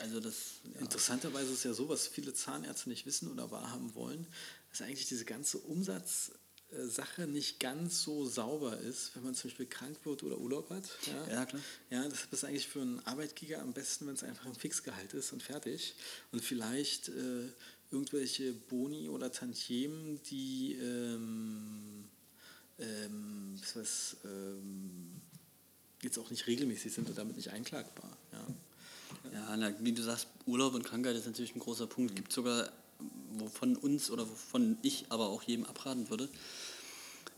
also das, ja. Interessanterweise ist ja so, was viele Zahnärzte nicht wissen oder wahrhaben wollen, dass eigentlich diese ganze Umsatzsache nicht ganz so sauber ist, wenn man zum Beispiel krank wird oder Urlaub hat. Ja, Ja, klar. Ja, das ist eigentlich für einen Arbeitgeber am besten, wenn es einfach ein Fixgehalt ist und fertig. Und vielleicht äh, irgendwelche Boni oder Tantiemen, die ähm, ähm, was ähm, jetzt auch nicht regelmäßig sind und damit nicht einklagbar. Ja. Ja, na, wie du sagst, Urlaub und Krankheit ist natürlich ein großer Punkt. Gibt sogar, wovon uns oder wovon ich aber auch jedem abraten würde,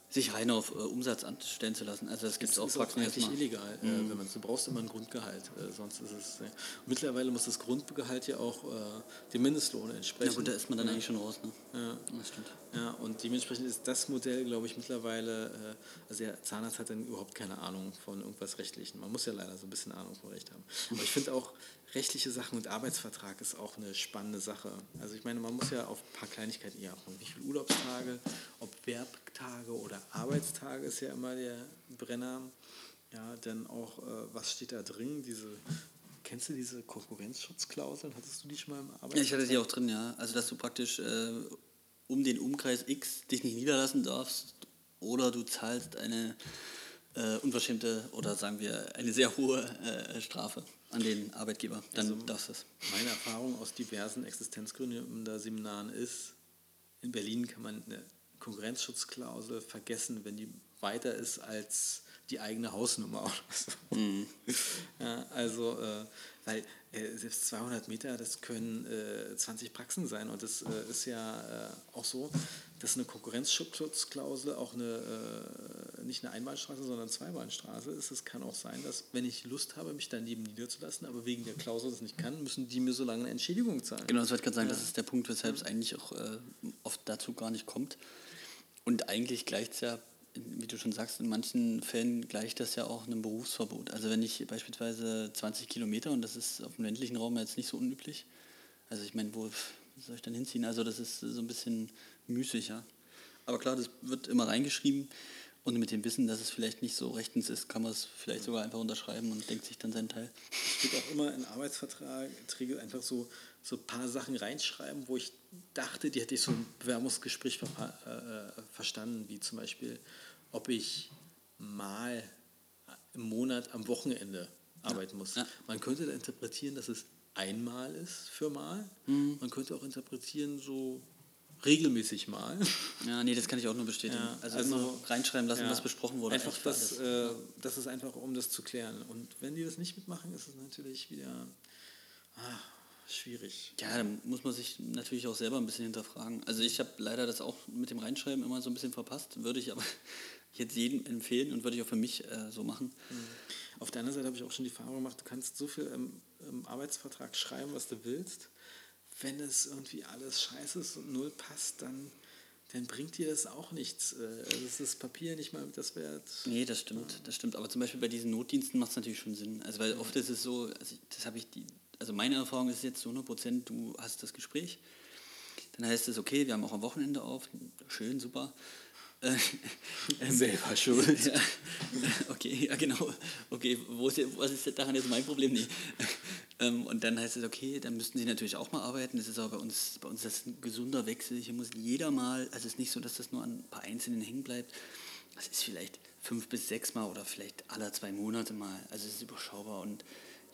sich rein auf äh, Umsatz anstellen zu lassen. Also das gibt es auch ist das eigentlich illegal, äh, wenn man du brauchst immer ein Grundgehalt, äh, sonst ist es. Äh, mittlerweile muss das Grundgehalt ja auch äh, dem Mindestlohn entsprechen. Ja gut, da ist man dann ja. eigentlich schon raus. Ne? Ja. Das stimmt. Ja, und dementsprechend ist das Modell, glaube ich, mittlerweile, äh, also der Zahnarzt hat dann überhaupt keine Ahnung von irgendwas Rechtlichen. Man muss ja leider so ein bisschen Ahnung von Recht haben. Aber ich finde auch, rechtliche Sachen und Arbeitsvertrag ist auch eine spannende Sache. Also ich meine, man muss ja auf ein paar Kleinigkeiten eher achten. Wie viele Urlaubstage, ob Werktage oder Arbeitstage ist ja immer der Brenner. Ja, denn auch, äh, was steht da drin? Diese, kennst du diese Konkurrenzschutzklauseln? Hattest du die schon mal im Arbeitsvertrag? Ja, ich hatte die auch drin, ja. Also, dass du praktisch äh, um den Umkreis X dich nicht niederlassen darfst oder du zahlst eine äh, unverschämte oder sagen wir eine sehr hohe äh, Strafe an den Arbeitgeber. Dann also, darfst du es. Meine Erfahrung aus diversen Existenzgründen der Seminaren ist, in Berlin kann man eine Konkurrenzschutzklausel vergessen, wenn die weiter ist als die eigene Hausnummer so. Mhm. (laughs) Ja, also, äh, weil äh, selbst 200 Meter, das können äh, 20 Praxen sein und das äh, ist ja äh, auch so, dass eine Konkurrenzschutzklausel auch eine, äh, nicht eine Einbahnstraße, sondern eine Zweibahnstraße ist. Es kann auch sein, dass, wenn ich Lust habe, mich daneben niederzulassen, aber wegen der Klausel das nicht kann, müssen die mir so lange eine Entschädigung zahlen. Genau, das wollte ich gerade sagen, ja. das ist der Punkt, weshalb es eigentlich auch oft dazu gar nicht kommt. Und eigentlich gleicht es ja wie du schon sagst, in manchen Fällen gleicht das ja auch einem Berufsverbot. Also wenn ich beispielsweise 20 Kilometer, und das ist auf dem ländlichen Raum jetzt nicht so unüblich, also ich meine, wo soll ich dann hinziehen? Also das ist so ein bisschen müßig, ja. Aber klar, das wird immer reingeschrieben und mit dem Wissen, dass es vielleicht nicht so rechtens ist, kann man es vielleicht sogar einfach unterschreiben und denkt sich dann seinen Teil. Es wird auch immer in Arbeitsverträge einfach so, so ein paar Sachen reinschreiben, wo ich dachte, die hätte ich so im Bewerbungsgespräch ver äh, verstanden, wie zum Beispiel ob ich mal im Monat am Wochenende arbeiten muss. Ja. Man könnte da interpretieren, dass es einmal ist für mal. Mhm. Man könnte auch interpretieren, so regelmäßig mal. Ja, nee, das kann ich auch nur bestätigen. Ja, also, also reinschreiben lassen, ja, was besprochen wurde. Einfach das, äh, das ist einfach, um das zu klären. Und wenn die das nicht mitmachen, ist es natürlich wieder ah, schwierig. Ja, dann muss man sich natürlich auch selber ein bisschen hinterfragen. Also ich habe leider das auch mit dem Reinschreiben immer so ein bisschen verpasst, würde ich aber (laughs) jetzt jedem empfehlen und würde ich auch für mich äh, so machen. Mhm. Auf der anderen Seite habe ich auch schon die Erfahrung gemacht, du kannst so viel im, im, Arbeitsvertrag schreiben, was du willst. Wenn es irgendwie alles scheiße ist und null passt, dann, dann bringt dir das auch nichts. Das äh, ist das Papier nicht mal das wert. Nee, das stimmt, das stimmt. Aber zum Beispiel bei diesen Notdiensten macht es natürlich schon Sinn. Also weil oft ist es so, also das habe ich die, also meine Erfahrung ist jetzt zu 100 Prozent, du hast das Gespräch, dann heißt es, okay, wir haben auch am Wochenende auf, schön, super. (laughs) Selber schuld. Ja, okay, ja genau. Okay, wo ist, was ist daran jetzt mein Problem? Nee. Ähm, und dann heißt es, okay, dann müssten sie natürlich auch mal arbeiten. Das ist aber bei uns, bei uns das ein gesunder Wechsel. Hier muss jeder mal, also es ist nicht so, dass das nur an ein paar Einzelnen hängen bleibt. Das ist vielleicht fünf bis sechs Mal oder vielleicht alle zwei Monate mal. Also es ist überschaubar und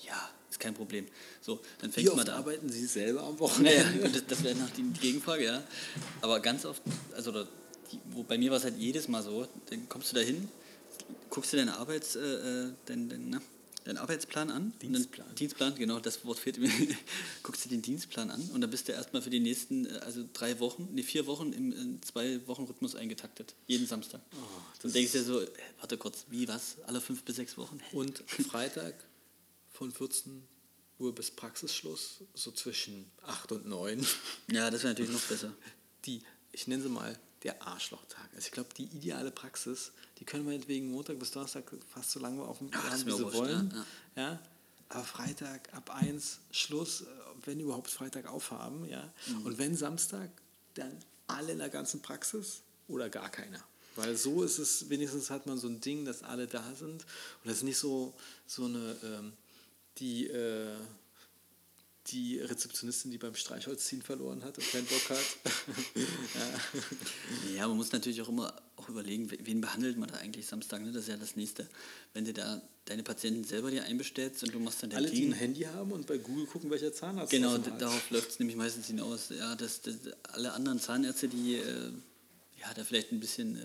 ja, ist kein Problem. So, dann fängt man da arbeiten Sie selber am Wochenende? Naja, das, das wäre nach die Gegenfrage, ja. Aber ganz oft, also wo bei mir war es halt jedes Mal so, dann kommst du da hin, guckst du deinen, Arbeits, äh, äh deinen, deinen, ne, deinen Arbeitsplan an. Dienstplan. Dann, Dienstplan, genau, das Wort fehlt mir. (laughs) guckst du den Dienstplan an und dann bist du erstmal für die nächsten, äh, also drei Wochen, nee, vier Wochen im, im zwei Wochen Rhythmus eingetaktet. Jeden Samstag. Oh, dann denkst du dir so, äh, warte kurz, wie, was? Alle fünf bis sechs Wochen? Und Freitag von 14 Uhr bis Praxisschluss, so zwischen 8 und 9. Ja, das wäre natürlich noch besser. Die, ich nenne sie mal der Arschlochtag. Also ich glaube, die ideale Praxis, die können wir wegen Montag bis Donnerstag fast so lange auf dem ja, haben, wie sie wollen. Ja, ja. ja, Aber Freitag ab 1 Schluss, äh, wenn überhaupt Freitag aufhaben. Ja? Mhm. Und wenn Samstag, dann alle in der ganzen Praxis oder gar keiner. Weil so ist es, wenigstens hat man so ein Ding, dass alle da sind. Und das ist nicht so, so eine, ähm, die, äh, die Rezeptionistin, die beim Streichholzziehen verloren hat und keinen Bock hat. (laughs) ja. ja. man muss natürlich auch immer auch überlegen, wen behandelt man da eigentlich Samstag, ne? das ist ja das Nächste. Wenn du da deine Patienten selber dir einbestellst und du machst dann Alle, die ein Handy haben und bei Google gucken, welcher Zahnarzt Genau, darauf läuft es nämlich meistens hinaus. Ja, dass, dass alle anderen Zahnärzte, die äh, ja, da vielleicht ein bisschen, äh,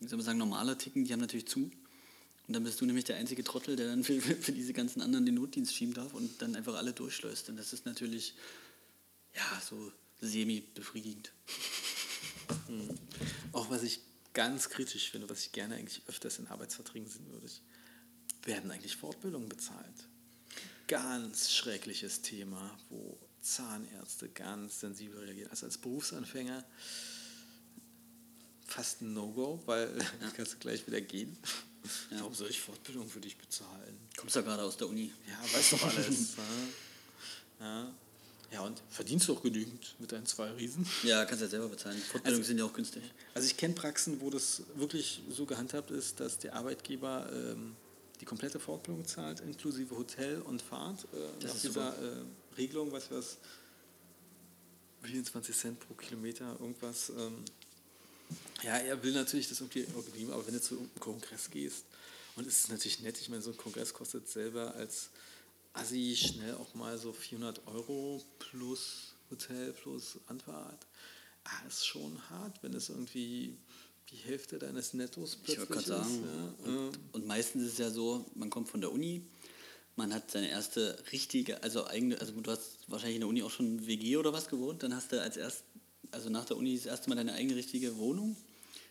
wie soll man sagen, normaler ticken, die haben natürlich zu. Und dann bist du nämlich der einzige Trottel, der dann für, für diese ganzen anderen den Notdienst schieben darf und dann einfach alle durchschleust. Und das ist natürlich, ja, so semi-befriedigend. Mhm. Auch was ich ganz kritisch finde, was ich gerne eigentlich öfters in Arbeitsverträgen sehen würde, werden eigentlich Fortbildungen bezahlt. Ganz schreckliches Thema, wo Zahnärzte ganz sensibel reagieren. Also als Berufsanfänger fast ein No-Go, weil ja. (laughs) kannst du gleich wieder gehen. Ja. Warum soll ich Fortbildung für dich bezahlen? Kommst du ja gerade aus der Uni. Ja, weißt doch alles. (laughs) ja. Ja, und verdienst du auch genügend mit deinen zwei Riesen? Ja, kannst ja selber bezahlen. Fortbildungen Also- sind ja auch günstig. Also ich kenne Praxen, wo das wirklich so gehandhabt ist, dass der Arbeitgeber ähm, die komplette Fortbildung zahlt, inklusive Hotel und Fahrt. Äh, Das ist dieser äh, Regelung, was was 24 Cent pro Kilometer, irgendwas. Ähm, ja, er will natürlich das irgendwie irgendwie, aber wenn du zu irgendeinem Kongress gehst, und es ist natürlich nett, ich meine, so ein Kongress kostet selber als Assi schnell auch mal so 400 Euro plus Hotel plus Anfahrt. Ah, ist schon hart, wenn es irgendwie die Hälfte deines Nettos Ich plötzlich wollte gerade sagen, ist. Ja, und, und meistens ist es ja so, man kommt von der Uni, man hat seine erste richtige, also eigene, also du hast wahrscheinlich in der Uni auch schon WG oder was gewohnt, dann hast du als erst, also nach der Uni das erste Mal deine eigene richtige Wohnung.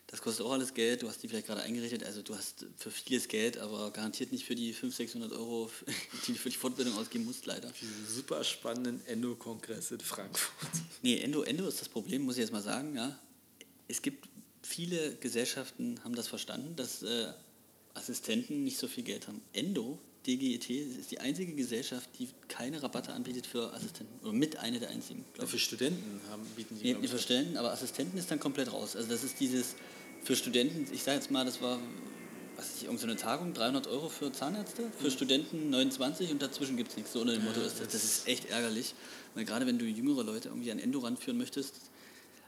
Das kostet auch alles Geld, du hast die vielleicht gerade eingerichtet, also du hast für vieles Geld, aber garantiert nicht für die 500, 600 Euro, (laughs) die du für die Fortbildung ausgeben musst, leider. Diese super spannenden Endo-Kongress in Frankfurt. (laughs) Nee, Endo, Endo ist das Problem, muss ich jetzt mal sagen. Ja. Es gibt viele Gesellschaften, haben das verstanden, dass äh, Assistenten nicht so viel Geld haben. Endo, DGET, ist die einzige Gesellschaft, die keine Rabatte anbietet für Assistenten. Oder mit einer der einzigen, Ja, für. Studenten haben, bieten die, Nee, ich, verstellen, aber Assistenten ist dann komplett raus. Also das ist dieses, für Studenten, ich sage jetzt mal, das war, was weiß ich, irgendeine Tagung, 300 Euro für Zahnärzte, für Studenten 29 und dazwischen gibt es nichts. So unter dem Motto ist das. Das ist echt ärgerlich, weil gerade wenn du jüngere Leute irgendwie an Endo ranführen möchtest,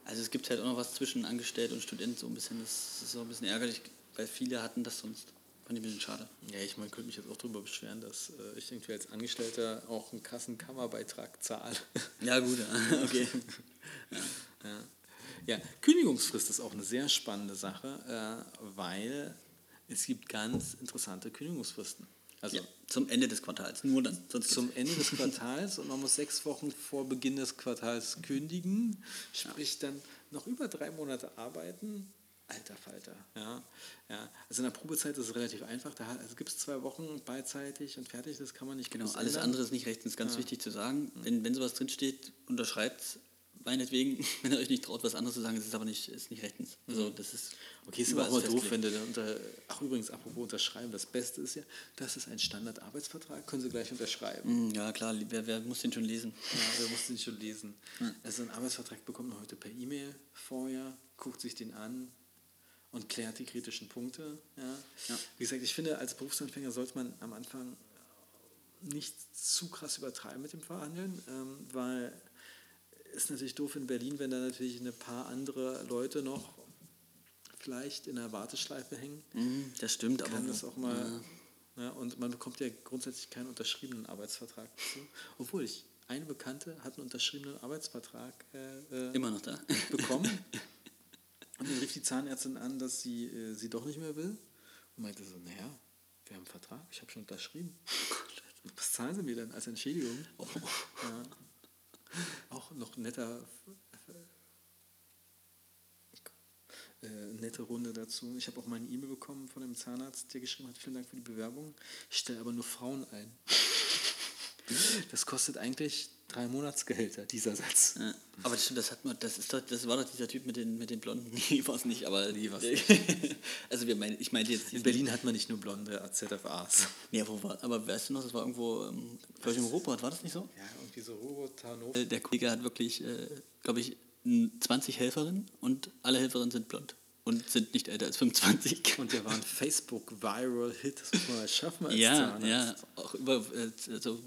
also es gibt halt auch noch was zwischen Angestellt und Student, so ein bisschen, das ist so ein bisschen ärgerlich, weil viele hatten das sonst. Fand ich ein bisschen schade. Ja, ich meine, könnte mich jetzt auch darüber beschweren, dass äh, ich irgendwie als Angestellter auch einen Kassenkammerbeitrag zahle. (laughs) Ja gut, ja. (laughs) okay. ja. ja, Kündigungsfrist ist auch eine sehr spannende Sache, äh, weil es gibt ganz interessante Kündigungsfristen. Also Ja, zum Ende des Quartals, nur dann. Sonst zum Ende des (laughs) Quartals und man muss sechs Wochen vor Beginn des Quartals kündigen, sprich dann noch über drei Monate arbeiten. Alter Falter. Ja, ja. Also in der Probezeit ist es relativ einfach. Da also gibt es zwei Wochen beidseitig und fertig. Das kann man nicht Genau, alles ändern. andere ist nicht rechtens ganz wichtig zu sagen. Wenn, wenn sowas drinsteht, unterschreibt meinetwegen, (laughs) wenn ihr euch nicht traut, was anderes zu sagen, ist es aber nicht, ist nicht rechtens. Also das ist Okay, ist aber auch mal doof, wenn du da unter. Ach, übrigens, apropos unterschreiben, das Beste ist ja, das ist ein Standardarbeitsvertrag, können Sie gleich unterschreiben. Hm, Ja, klar, wer, wer muss den schon lesen? Ja, wer muss den schon lesen? Also, einen Arbeitsvertrag bekommt man heute per E-Mail vorher, guckt sich den an und klärt die kritischen Punkte. Ja. Ja. Wie gesagt, ich finde, als Berufsanfänger sollte man am Anfang nicht zu krass übertreiben mit dem Verhandeln, ähm, weil ist natürlich doof in Berlin, wenn da natürlich ein paar andere Leute noch vielleicht in der Warteschleife hängen. Mhm, das stimmt, aber Kann das auch mal. Ja, und man bekommt ja grundsätzlich keinen unterschriebenen Arbeitsvertrag dazu. Obwohl ich, eine Bekannte hat einen unterschriebenen Arbeitsvertrag äh, äh, immer noch da. bekommen. (laughs) Und dann rief die Zahnärztin an, dass sie äh, sie doch nicht mehr will. Und meinte so, naja, wir haben einen Vertrag, ich habe schon unterschrieben. (laughs) Was zahlen Sie mir denn als Entschädigung? Ja. Auch noch netter, äh, nette Runde dazu. Ich habe auch mal eine E-Mail bekommen von einem Zahnarzt, der geschrieben hat, vielen Dank für die Bewerbung. Ich stelle aber nur Frauen ein. (laughs) Das kostet eigentlich drei Monatsgehälter, dieser Satz. Ja, aber das stimmt, das hat man, das ist doch, das war doch dieser Typ mit den, mit den Blonden. (laughs) Nee, war es nicht, aber. Nee, war's (laughs) also wir meinen, ich meinte jetzt. In Berlin hat man nicht nur blonde ZFAs. Nee, wo war, aber weißt du noch, das war irgendwo, ähm, glaube ich, im Ruhrpott, war das nicht so? Ja, irgendwie so Robot, Hannover. Äh, Der Kollege hat wirklich, äh, glaube ich, n- 20 Helferinnen und alle Helferinnen sind blond und sind nicht älter als 25. Und der war ein (laughs) Facebook-Viral-Hit, das muss man mal schaffen als ja, Zahnarzt. ja, auch über, äh, so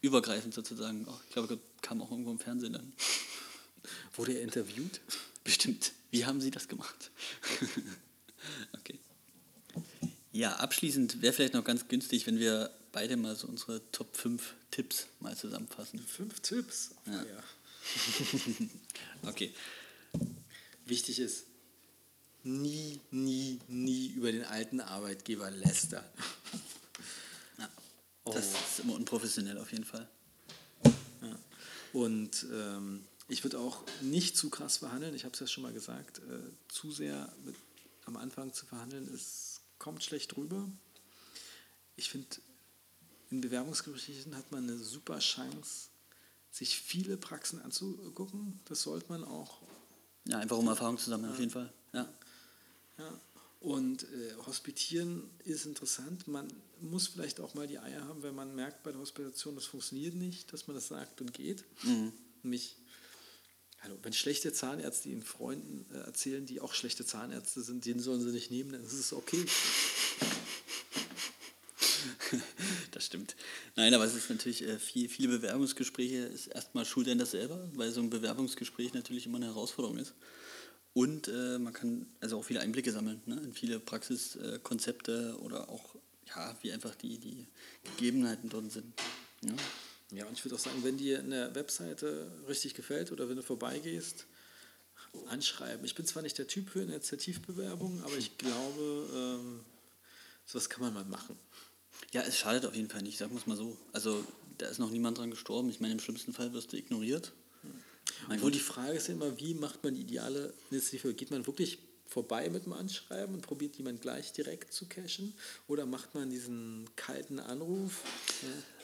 übergreifend sozusagen. Auch, ich glaube, kam auch irgendwo im Fernsehen dann. (laughs) Wurde er interviewt? Bestimmt. Wie haben Sie das gemacht? (laughs) okay. Ja, abschließend wäre vielleicht noch ganz günstig, wenn wir beide mal so unsere Top 5 Tipps mal zusammenfassen. Fünf Tipps. Ja. Ja. (laughs) Okay. Wichtig ist, nie, nie, nie über den alten Arbeitgeber lästern. Ja. Das ist immer unprofessionell auf jeden Fall. Ja. Und ähm, ich würde auch nicht zu krass verhandeln. Ich habe es ja schon mal gesagt. Äh, zu sehr mit, am Anfang zu verhandeln, es kommt schlecht rüber. Ich finde, in Bewerbungsgesprächen hat man eine super Chance, sich viele Praxen anzugucken. Das sollte man auch. Ja, einfach um Erfahrung zu sammeln, auf jeden Fall. Ja. Ja. Und äh, Hospitieren ist interessant. Man muss vielleicht auch mal die Eier haben, wenn man merkt bei der Hospitation, das funktioniert nicht, dass man das sagt und geht. Mhm. Mich, hallo, wenn schlechte Zahnärzte ihren Freunden äh, erzählen, die auch schlechte Zahnärzte sind, den sollen sie nicht nehmen, dann ist es okay. (laughs) das stimmt. Nein, aber es ist natürlich äh, viel, viele Bewerbungsgespräche ist erstmal schuld an das selber, weil so ein Bewerbungsgespräch natürlich immer eine Herausforderung ist. Und äh, man kann also auch viele Einblicke sammeln ne, in viele Praxiskonzepte oder auch, ja, wie einfach die, die Gegebenheiten dort sind. Ja, ja und ich würde auch sagen, wenn dir eine Webseite richtig gefällt oder wenn du vorbeigehst, anschreiben. Ich bin zwar nicht der Typ für Initiativbewerbungen, aber ich glaube, ähm, sowas kann man mal machen. Ja, es schadet auf jeden Fall nicht, sagen wir es mal so. Also da ist noch niemand dran gestorben. Ich meine, im schlimmsten Fall wirst du ignoriert. Obwohl die Frage ist immer, wie macht man die ideale Initiative? Geht man wirklich vorbei mit dem Anschreiben und probiert jemand gleich direkt zu cashen? Oder macht man diesen kalten Anruf?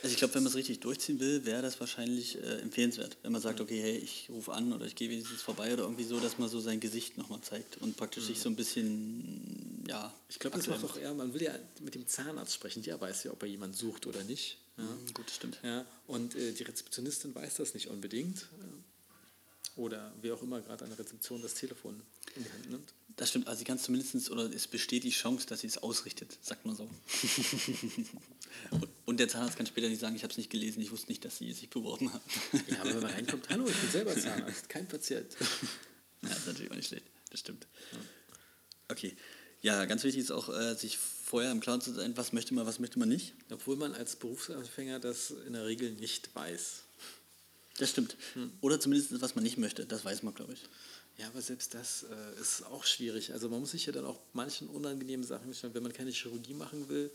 Also ich glaube, wenn man es richtig durchziehen will, wäre das wahrscheinlich äh, empfehlenswert. Wenn man sagt, okay, hey, ich rufe an oder ich gehe wenigstens vorbei oder irgendwie so, dass man so sein Gesicht nochmal zeigt und praktisch mhm. sich so ein bisschen, ja. Ich glaube, das macht auch eher, man will ja mit dem Zahnarzt sprechen, der weiß ja, ob er jemanden sucht oder nicht. Ja. Mhm, gut, stimmt. Ja, und äh, die Rezeptionistin weiß das nicht unbedingt oder wer auch immer gerade an der Rezeption das Telefon in die Hand nimmt. Das stimmt, also sie kann zumindest, oder es besteht die Chance, dass sie es ausrichtet, sagt man so. (laughs) und der Zahnarzt kann später nicht sagen, ich habe es nicht gelesen, ich wusste nicht, dass sie sich beworben hat. ja, aber wenn man reinkommt, hallo, ich bin selber Zahnarzt, (laughs) kein Patient. ja, das ist natürlich auch nicht schlecht, das stimmt. Okay, ja, ganz wichtig ist auch, äh, sich vorher im Klaren zu sein, was möchte man, was möchte man nicht. Obwohl man als Berufsanfänger das in der Regel nicht weiß. Das stimmt. Hm. Oder zumindest, was man nicht möchte, das weiß man, glaube ich. Ja, aber selbst das äh, ist auch schwierig. Also man muss sich ja dann auch manchen unangenehmen Sachen, wenn man keine Chirurgie machen will,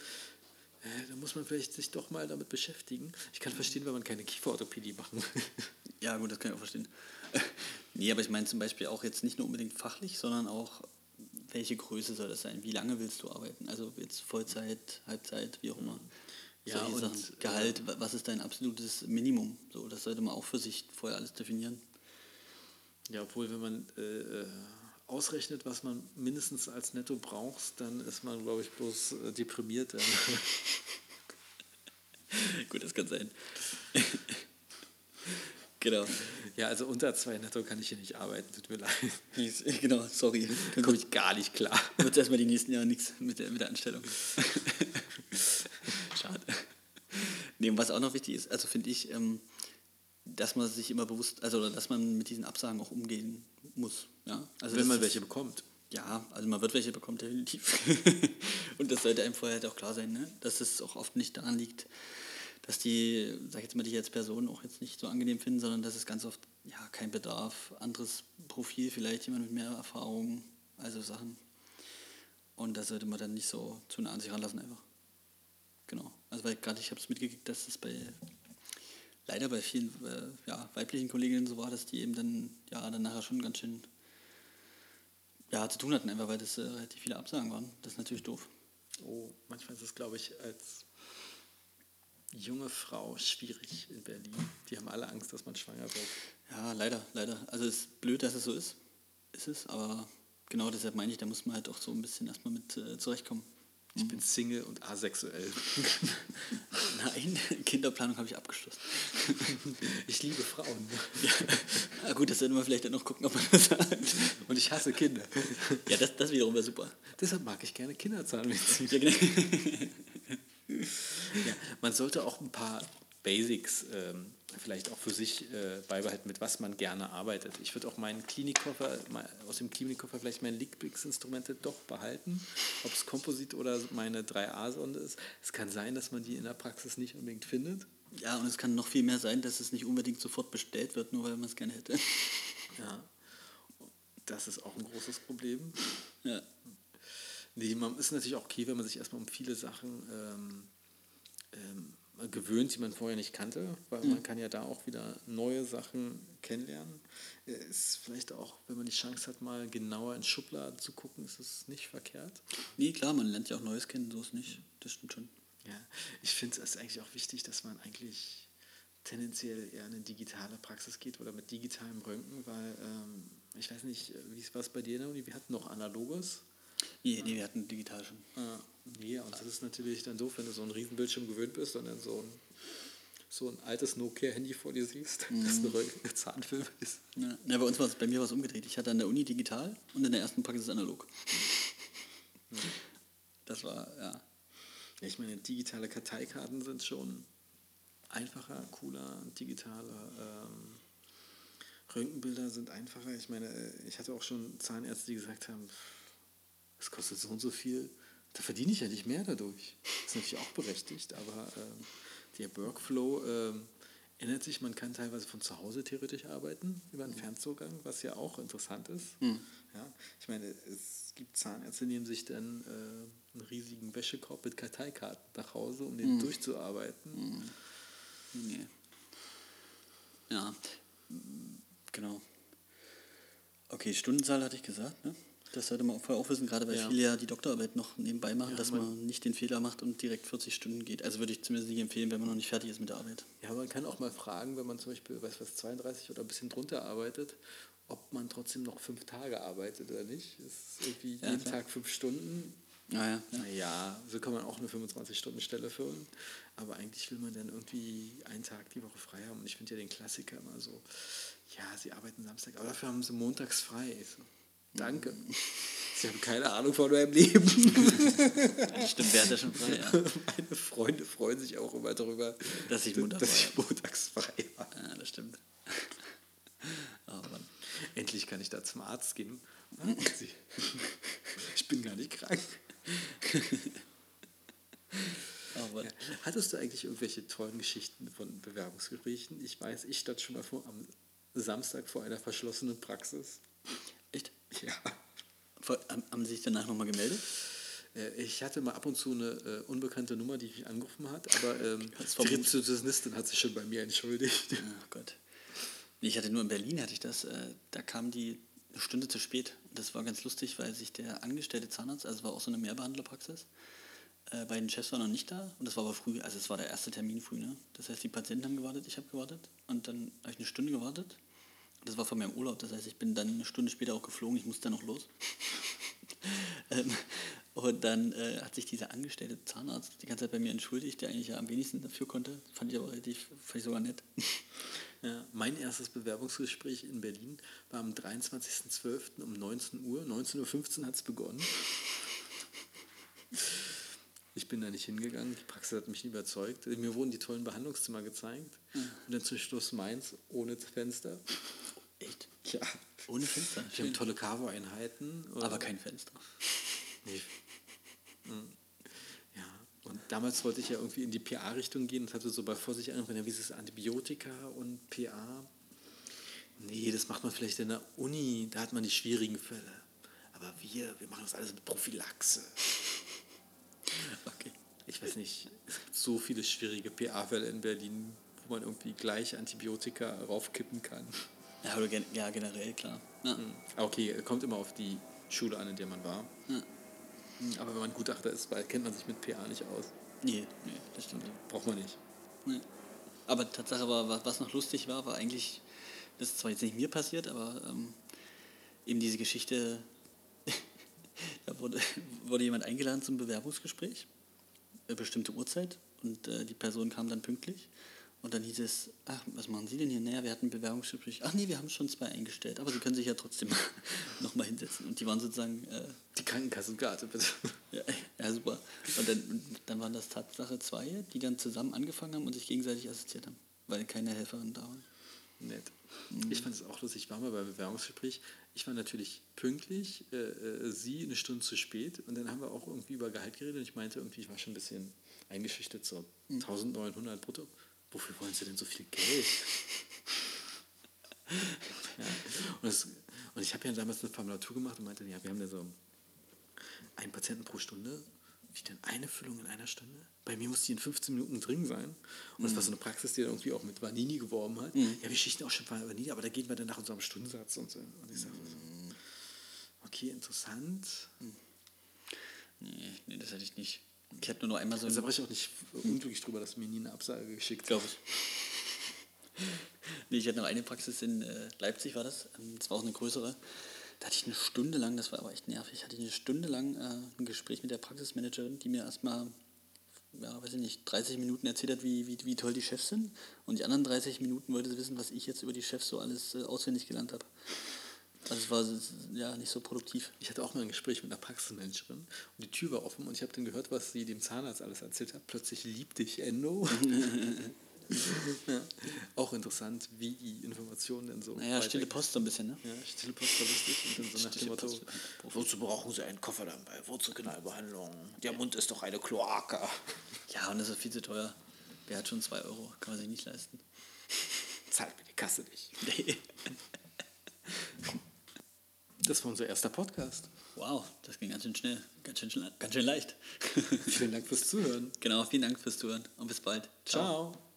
äh, dann muss man vielleicht sich doch mal damit beschäftigen. Ich kann verstehen, wenn man keine Kieferorthopädie machen will. (laughs) Ja, gut, das kann ich auch verstehen. (laughs) nee, aber ich meine zum Beispiel auch jetzt nicht nur unbedingt fachlich, sondern auch, welche Größe soll das sein? Wie lange willst du arbeiten? Also jetzt Vollzeit, Halbzeit, wie auch immer. Ja, und Sachen. Gehalt, was ist dein absolutes Minimum? So, das sollte man auch für sich vorher alles definieren. Ja, obwohl, wenn man äh, äh ausrechnet, was man mindestens als Netto braucht, dann ist man, glaube ich, bloß äh, deprimiert. (laughs) Gut, das kann sein. (laughs) genau. Ja, also unter zwei Netto kann ich hier nicht arbeiten, tut mir leid. Genau, sorry. Da komme ich gar nicht klar. Wird erstmal die nächsten Jahre nichts mit der, mit der Anstellung. (laughs) Nee, was auch noch wichtig ist, also finde ich, ähm, dass man sich immer bewusst, also dass man mit diesen Absagen auch umgehen muss. Ja? Also Wenn man welche bekommt. Ja, also man wird welche bekommen, definitiv. (laughs) und das sollte einem vorher halt auch klar sein, ne? dass es auch oft nicht daran liegt, dass die, sag ich jetzt mal, die jetzt Personen auch jetzt nicht so angenehm finden, sondern dass es ganz oft, ja, kein Bedarf, anderes Profil, vielleicht jemand mit mehr Erfahrung, also Sachen. Und da sollte man dann nicht so zu nah an sich ranlassen einfach. Genau. Also weil gerade ich habe es mitgekriegt, dass es bei leider bei vielen äh, ja, weiblichen Kolleginnen so war, dass die eben dann ja dann nachher schon ganz schön ja, zu tun hatten, einfach weil das äh, relativ viele Absagen waren. Das ist natürlich doof. Oh, manchmal ist es, glaube ich, als junge Frau schwierig in Berlin. Die haben alle Angst, dass man schwanger wird. Ja, leider, leider. Also es ist blöd, dass es so ist. Ist es, aber genau deshalb meine ich, da muss man halt auch so ein bisschen erstmal mit äh, zurechtkommen. Ich bin Single und asexuell. (laughs) Nein, Kinderplanung habe ich abgeschlossen. (laughs) Ich liebe Frauen. Ja. Na gut, das sollte man vielleicht dann noch gucken, ob man das sagt. Und ich hasse Kinder. Ja, das, das wiederum wäre super. Deshalb mag ich gerne Kinderzahnmedizin. Ja, genau. Ja, man sollte auch ein paar Basics ähm, vielleicht auch für sich äh, beibehalten, mit was man gerne arbeitet. Ich würde auch meinen Klinikkoffer, aus dem Klinikkoffer vielleicht meine Lickbricks-Instrumente doch behalten, ob es Komposit oder meine 3A-Sonde ist. Es kann sein, dass man die in der Praxis nicht unbedingt findet. Ja, und es kann noch viel mehr sein, dass es nicht unbedingt sofort bestellt wird, nur weil man es gerne hätte. Ja, das ist auch ein großes Problem. Ja. Nee, man ist natürlich auch okay, wenn man sich erstmal um viele Sachen ähm, ähm, gewöhnt, die man vorher nicht kannte, weil mhm. man kann ja da auch wieder neue Sachen kennenlernen. Ist vielleicht auch, wenn man die Chance hat, mal genauer in Schubladen zu gucken, ist es nicht verkehrt. Nee, klar, man lernt ja auch Neues kennen, so ist nicht. Das stimmt schon. Ja, ich finde es eigentlich auch wichtig, dass man eigentlich tendenziell eher in eine digitale Praxis geht oder mit digitalem Röntgen, weil ähm, ich weiß nicht, wie es war bei dir, Naomi, wir hatten noch analoges. Nee, nee, wir hatten digital schon. Ah, nee, und das ist natürlich dann doof, wenn du so einen riesen Bildschirm gewöhnt bist und dann so ein, so ein altes Nokia-Handy vor dir siehst, das eine Röntgen- Zahnfilm ist. Ja, ja bei uns war es, bei mir war es umgedreht. Ich hatte an der Uni digital und in der ersten Praxis analog. (laughs) Das war, ja. Ja, ich meine, digitale Karteikarten sind schon einfacher, cooler, digitale ähm, Röntgenbilder sind einfacher. Ich meine, äh, ich hatte auch schon Zahnärzte, die gesagt haben, es kostet so und so viel, da verdiene ich ja nicht mehr dadurch. Das ist natürlich auch berechtigt, aber ähm, der Workflow ähm, ändert sich. Man kann teilweise von zu Hause theoretisch arbeiten, über einen Fernzugang, was ja auch interessant ist. Ja, ich meine, es gibt Zahnärzte, die nehmen sich dann äh, einen riesigen Wäschekorb mit Karteikarten nach Hause, um den durchzuarbeiten. Nee. Ja, genau. Okay, Stundenzahl hatte ich gesagt, ne? Das sollte man vorher auch wissen, gerade weil Ja. viele ja die Doktorarbeit noch nebenbei machen, Ja, dass man- man nicht den Fehler macht und direkt 40 Stunden geht. Also würde ich zumindest nicht empfehlen, wenn man noch nicht fertig ist mit der Arbeit. Ja, man kann auch mal fragen, wenn man zum Beispiel, weiß was, 32 oder ein bisschen drunter arbeitet, ob man trotzdem noch fünf Tage arbeitet oder nicht. Das ist irgendwie Ja, jeden klar. Tag fünf Stunden. Naja, ja. Naja, so kann man auch eine 25-Stunden-Stelle füllen. Aber eigentlich will man dann irgendwie einen Tag die Woche frei haben. Und ich finde ja den Klassiker immer so, ja, sie arbeiten Samstag, aber dafür haben sie montags frei. So, danke. Sie haben keine Ahnung von meinem Leben. Stimmt, wer hat das schon frei? Ja. Meine Freunde freuen sich auch immer darüber, Dass ich Montag dass ich montags frei habe. ja, das stimmt. Aber Mann. Endlich kann ich da zum Arzt gehen. Ah, Ich bin gar nicht krank. Aber Ja. Hattest du eigentlich irgendwelche tollen Geschichten von Bewerbungsgesprächen? Ich weiß, ich stand schon mal vor, am Samstag vor einer verschlossenen Praxis. Echt? Ja. Haben, haben Sie sich danach nochmal gemeldet? Äh, Ich hatte mal ab und zu eine äh, unbekannte Nummer, die mich angerufen hat, aber ähm, (laughs) die Rezeptionistin hat sich schon bei mir entschuldigt. Oh Gott. Ich hatte nur in Berlin hatte ich das, äh, da kam die eine Stunde zu spät. Das war ganz lustig, weil sich der angestellte Zahnarzt, also es war auch so eine Mehrbehandlerpraxis, äh, beiden Chefs waren noch nicht da und das war aber früh, also es war der erste Termin früh, ne? Das heißt, die Patienten haben gewartet, ich habe gewartet und dann habe ich eine Stunde gewartet. Das war von meinem Urlaub, das heißt, ich bin dann eine Stunde später auch geflogen, ich musste dann noch los. (laughs) ähm, und dann äh, hat sich dieser angestellte Zahnarzt die ganze Zeit bei mir entschuldigt, der eigentlich ja am wenigsten dafür konnte. Fand ich aber relativ, fand ich sogar nett. (laughs) Ja, mein erstes Bewerbungsgespräch in Berlin war am 23.12. um 19 Uhr. 19.15 Uhr hat es begonnen. Ich bin da nicht hingegangen, die Praxis hat mich nicht überzeugt. Mir wurden die tollen Behandlungszimmer gezeigt. Und dann zum Schluss meins ohne Fenster. Ja. Ohne Fenster. Wir haben tolle Kavo-Einheiten. Aber kein Fenster. (laughs) Nee. Hm. Ja, und damals wollte ich ja irgendwie in die PA-Richtung gehen und hatte so bei Vorsicht angefangen, wie ist es Antibiotika und PA? Nee, das macht man vielleicht in der Uni, da hat man die schwierigen Fälle. Aber wir, wir machen das alles mit Prophylaxe. (laughs) Okay. Ich weiß nicht, es gibt so viele schwierige PA-Fälle in Berlin, wo man irgendwie gleich Antibiotika raufkippen kann. Ja, oder gen ja, generell, klar. Ja. Ah, Okay, kommt immer auf die Schule an, in der man war. Ja. Aber wenn man Gutachter ist, kennt man sich mit PA nicht aus. Nee, nee, das stimmt. Braucht man nicht. Nee. Aber Tatsache war, wa- was noch lustig war, war eigentlich, das ist zwar jetzt nicht mir passiert, aber ähm, eben diese Geschichte, (laughs) da wurde, wurde jemand eingeladen zum Bewerbungsgespräch, eine bestimmte Uhrzeit, und äh, die Person kam dann pünktlich. Und dann hieß es, ach, was machen Sie denn hier? Naja, wir hatten ein Bewerbungsgespräch. Ach nee, wir haben schon zwei eingestellt, aber Sie können sich ja trotzdem (laughs) nochmal hinsetzen. Und die waren sozusagen, äh, Die Krankenkassenkarte, bitte. (laughs) ja, ja, super. Und dann, dann waren das Tatsache zwei, die dann zusammen angefangen haben und sich gegenseitig assistiert haben, weil keine Helferin da war. Nett. Ich fand es auch lustig. Ich war mal beim Bewerbungsgespräch. Ich war natürlich pünktlich, äh, äh, sie eine Stunde zu spät. Und dann haben wir auch irgendwie über Gehalt geredet. Und ich meinte irgendwie, ich war schon ein bisschen eingeschüchtert, so 1900 brutto. Wofür wollen Sie denn so viel Geld? ja. und, das, und ich habe ja damals eine Formulatur gemacht und meinte, ja, wir haben ja so einen Patienten pro Stunde. Wie denn eine Füllung in einer Stunde? Bei mir muss die in 15 Minuten drin sein. Und das war so eine Praxis, die dann irgendwie auch mit Vanini geworben hat. Ja, wir schichten auch schon Vanini, aber da gehen wir dann nach unserem Stundensatz und so. Und ich sage so, okay, interessant. Nee, nee, das hatte ich nicht. Ich habe nur noch einmal so Also da war ich auch nicht unglücklich drüber, dass mir nie eine Absage geschickt glaube ich. (laughs) Nee, ich hatte noch eine Praxis in äh, Leipzig, war das. Ähm, Das war auch eine größere. Da hatte ich eine Stunde lang, das war aber echt nervig, hatte ich eine Stunde lang äh, ein Gespräch mit der Praxismanagerin, die mir erstmal, ja, weiß ich nicht, 30 Minuten erzählt hat, wie, wie, wie toll die Chefs sind. Und die anderen 30 Minuten wollte sie wissen, was ich jetzt über die Chefs so alles äh, auswendig gelernt habe. Also es war ja nicht so produktiv. Ich hatte auch mal ein Gespräch mit einer Praxismanagerin und die Tür war offen und ich habe dann gehört, was sie dem Zahnarzt alles erzählt hat. Plötzlich liebt dich Endo. (laughs) ja. Auch interessant, wie die Informationen dann so. Naja, stille Post so ein bisschen, ne? Ja, stille Post war lustig. Und dann so nach dem Motto: Wozu brauchen Sie einen Koffer dabei? Wurzelkanalbehandlung? Der Mund ist doch eine Kloake. Ja, und das ist viel zu teuer. Wer hat schon 2 Euro? Kann man sich nicht leisten. Zahlt mir die Kasse nicht. (laughs) Nee. (laughs) Das war unser erster Podcast. Wow, das ging ganz schön schnell, ganz schön, ganz schön leicht. vielen Dank fürs Zuhören. Genau, vielen Dank fürs Zuhören und bis bald. Ciao. Ciao.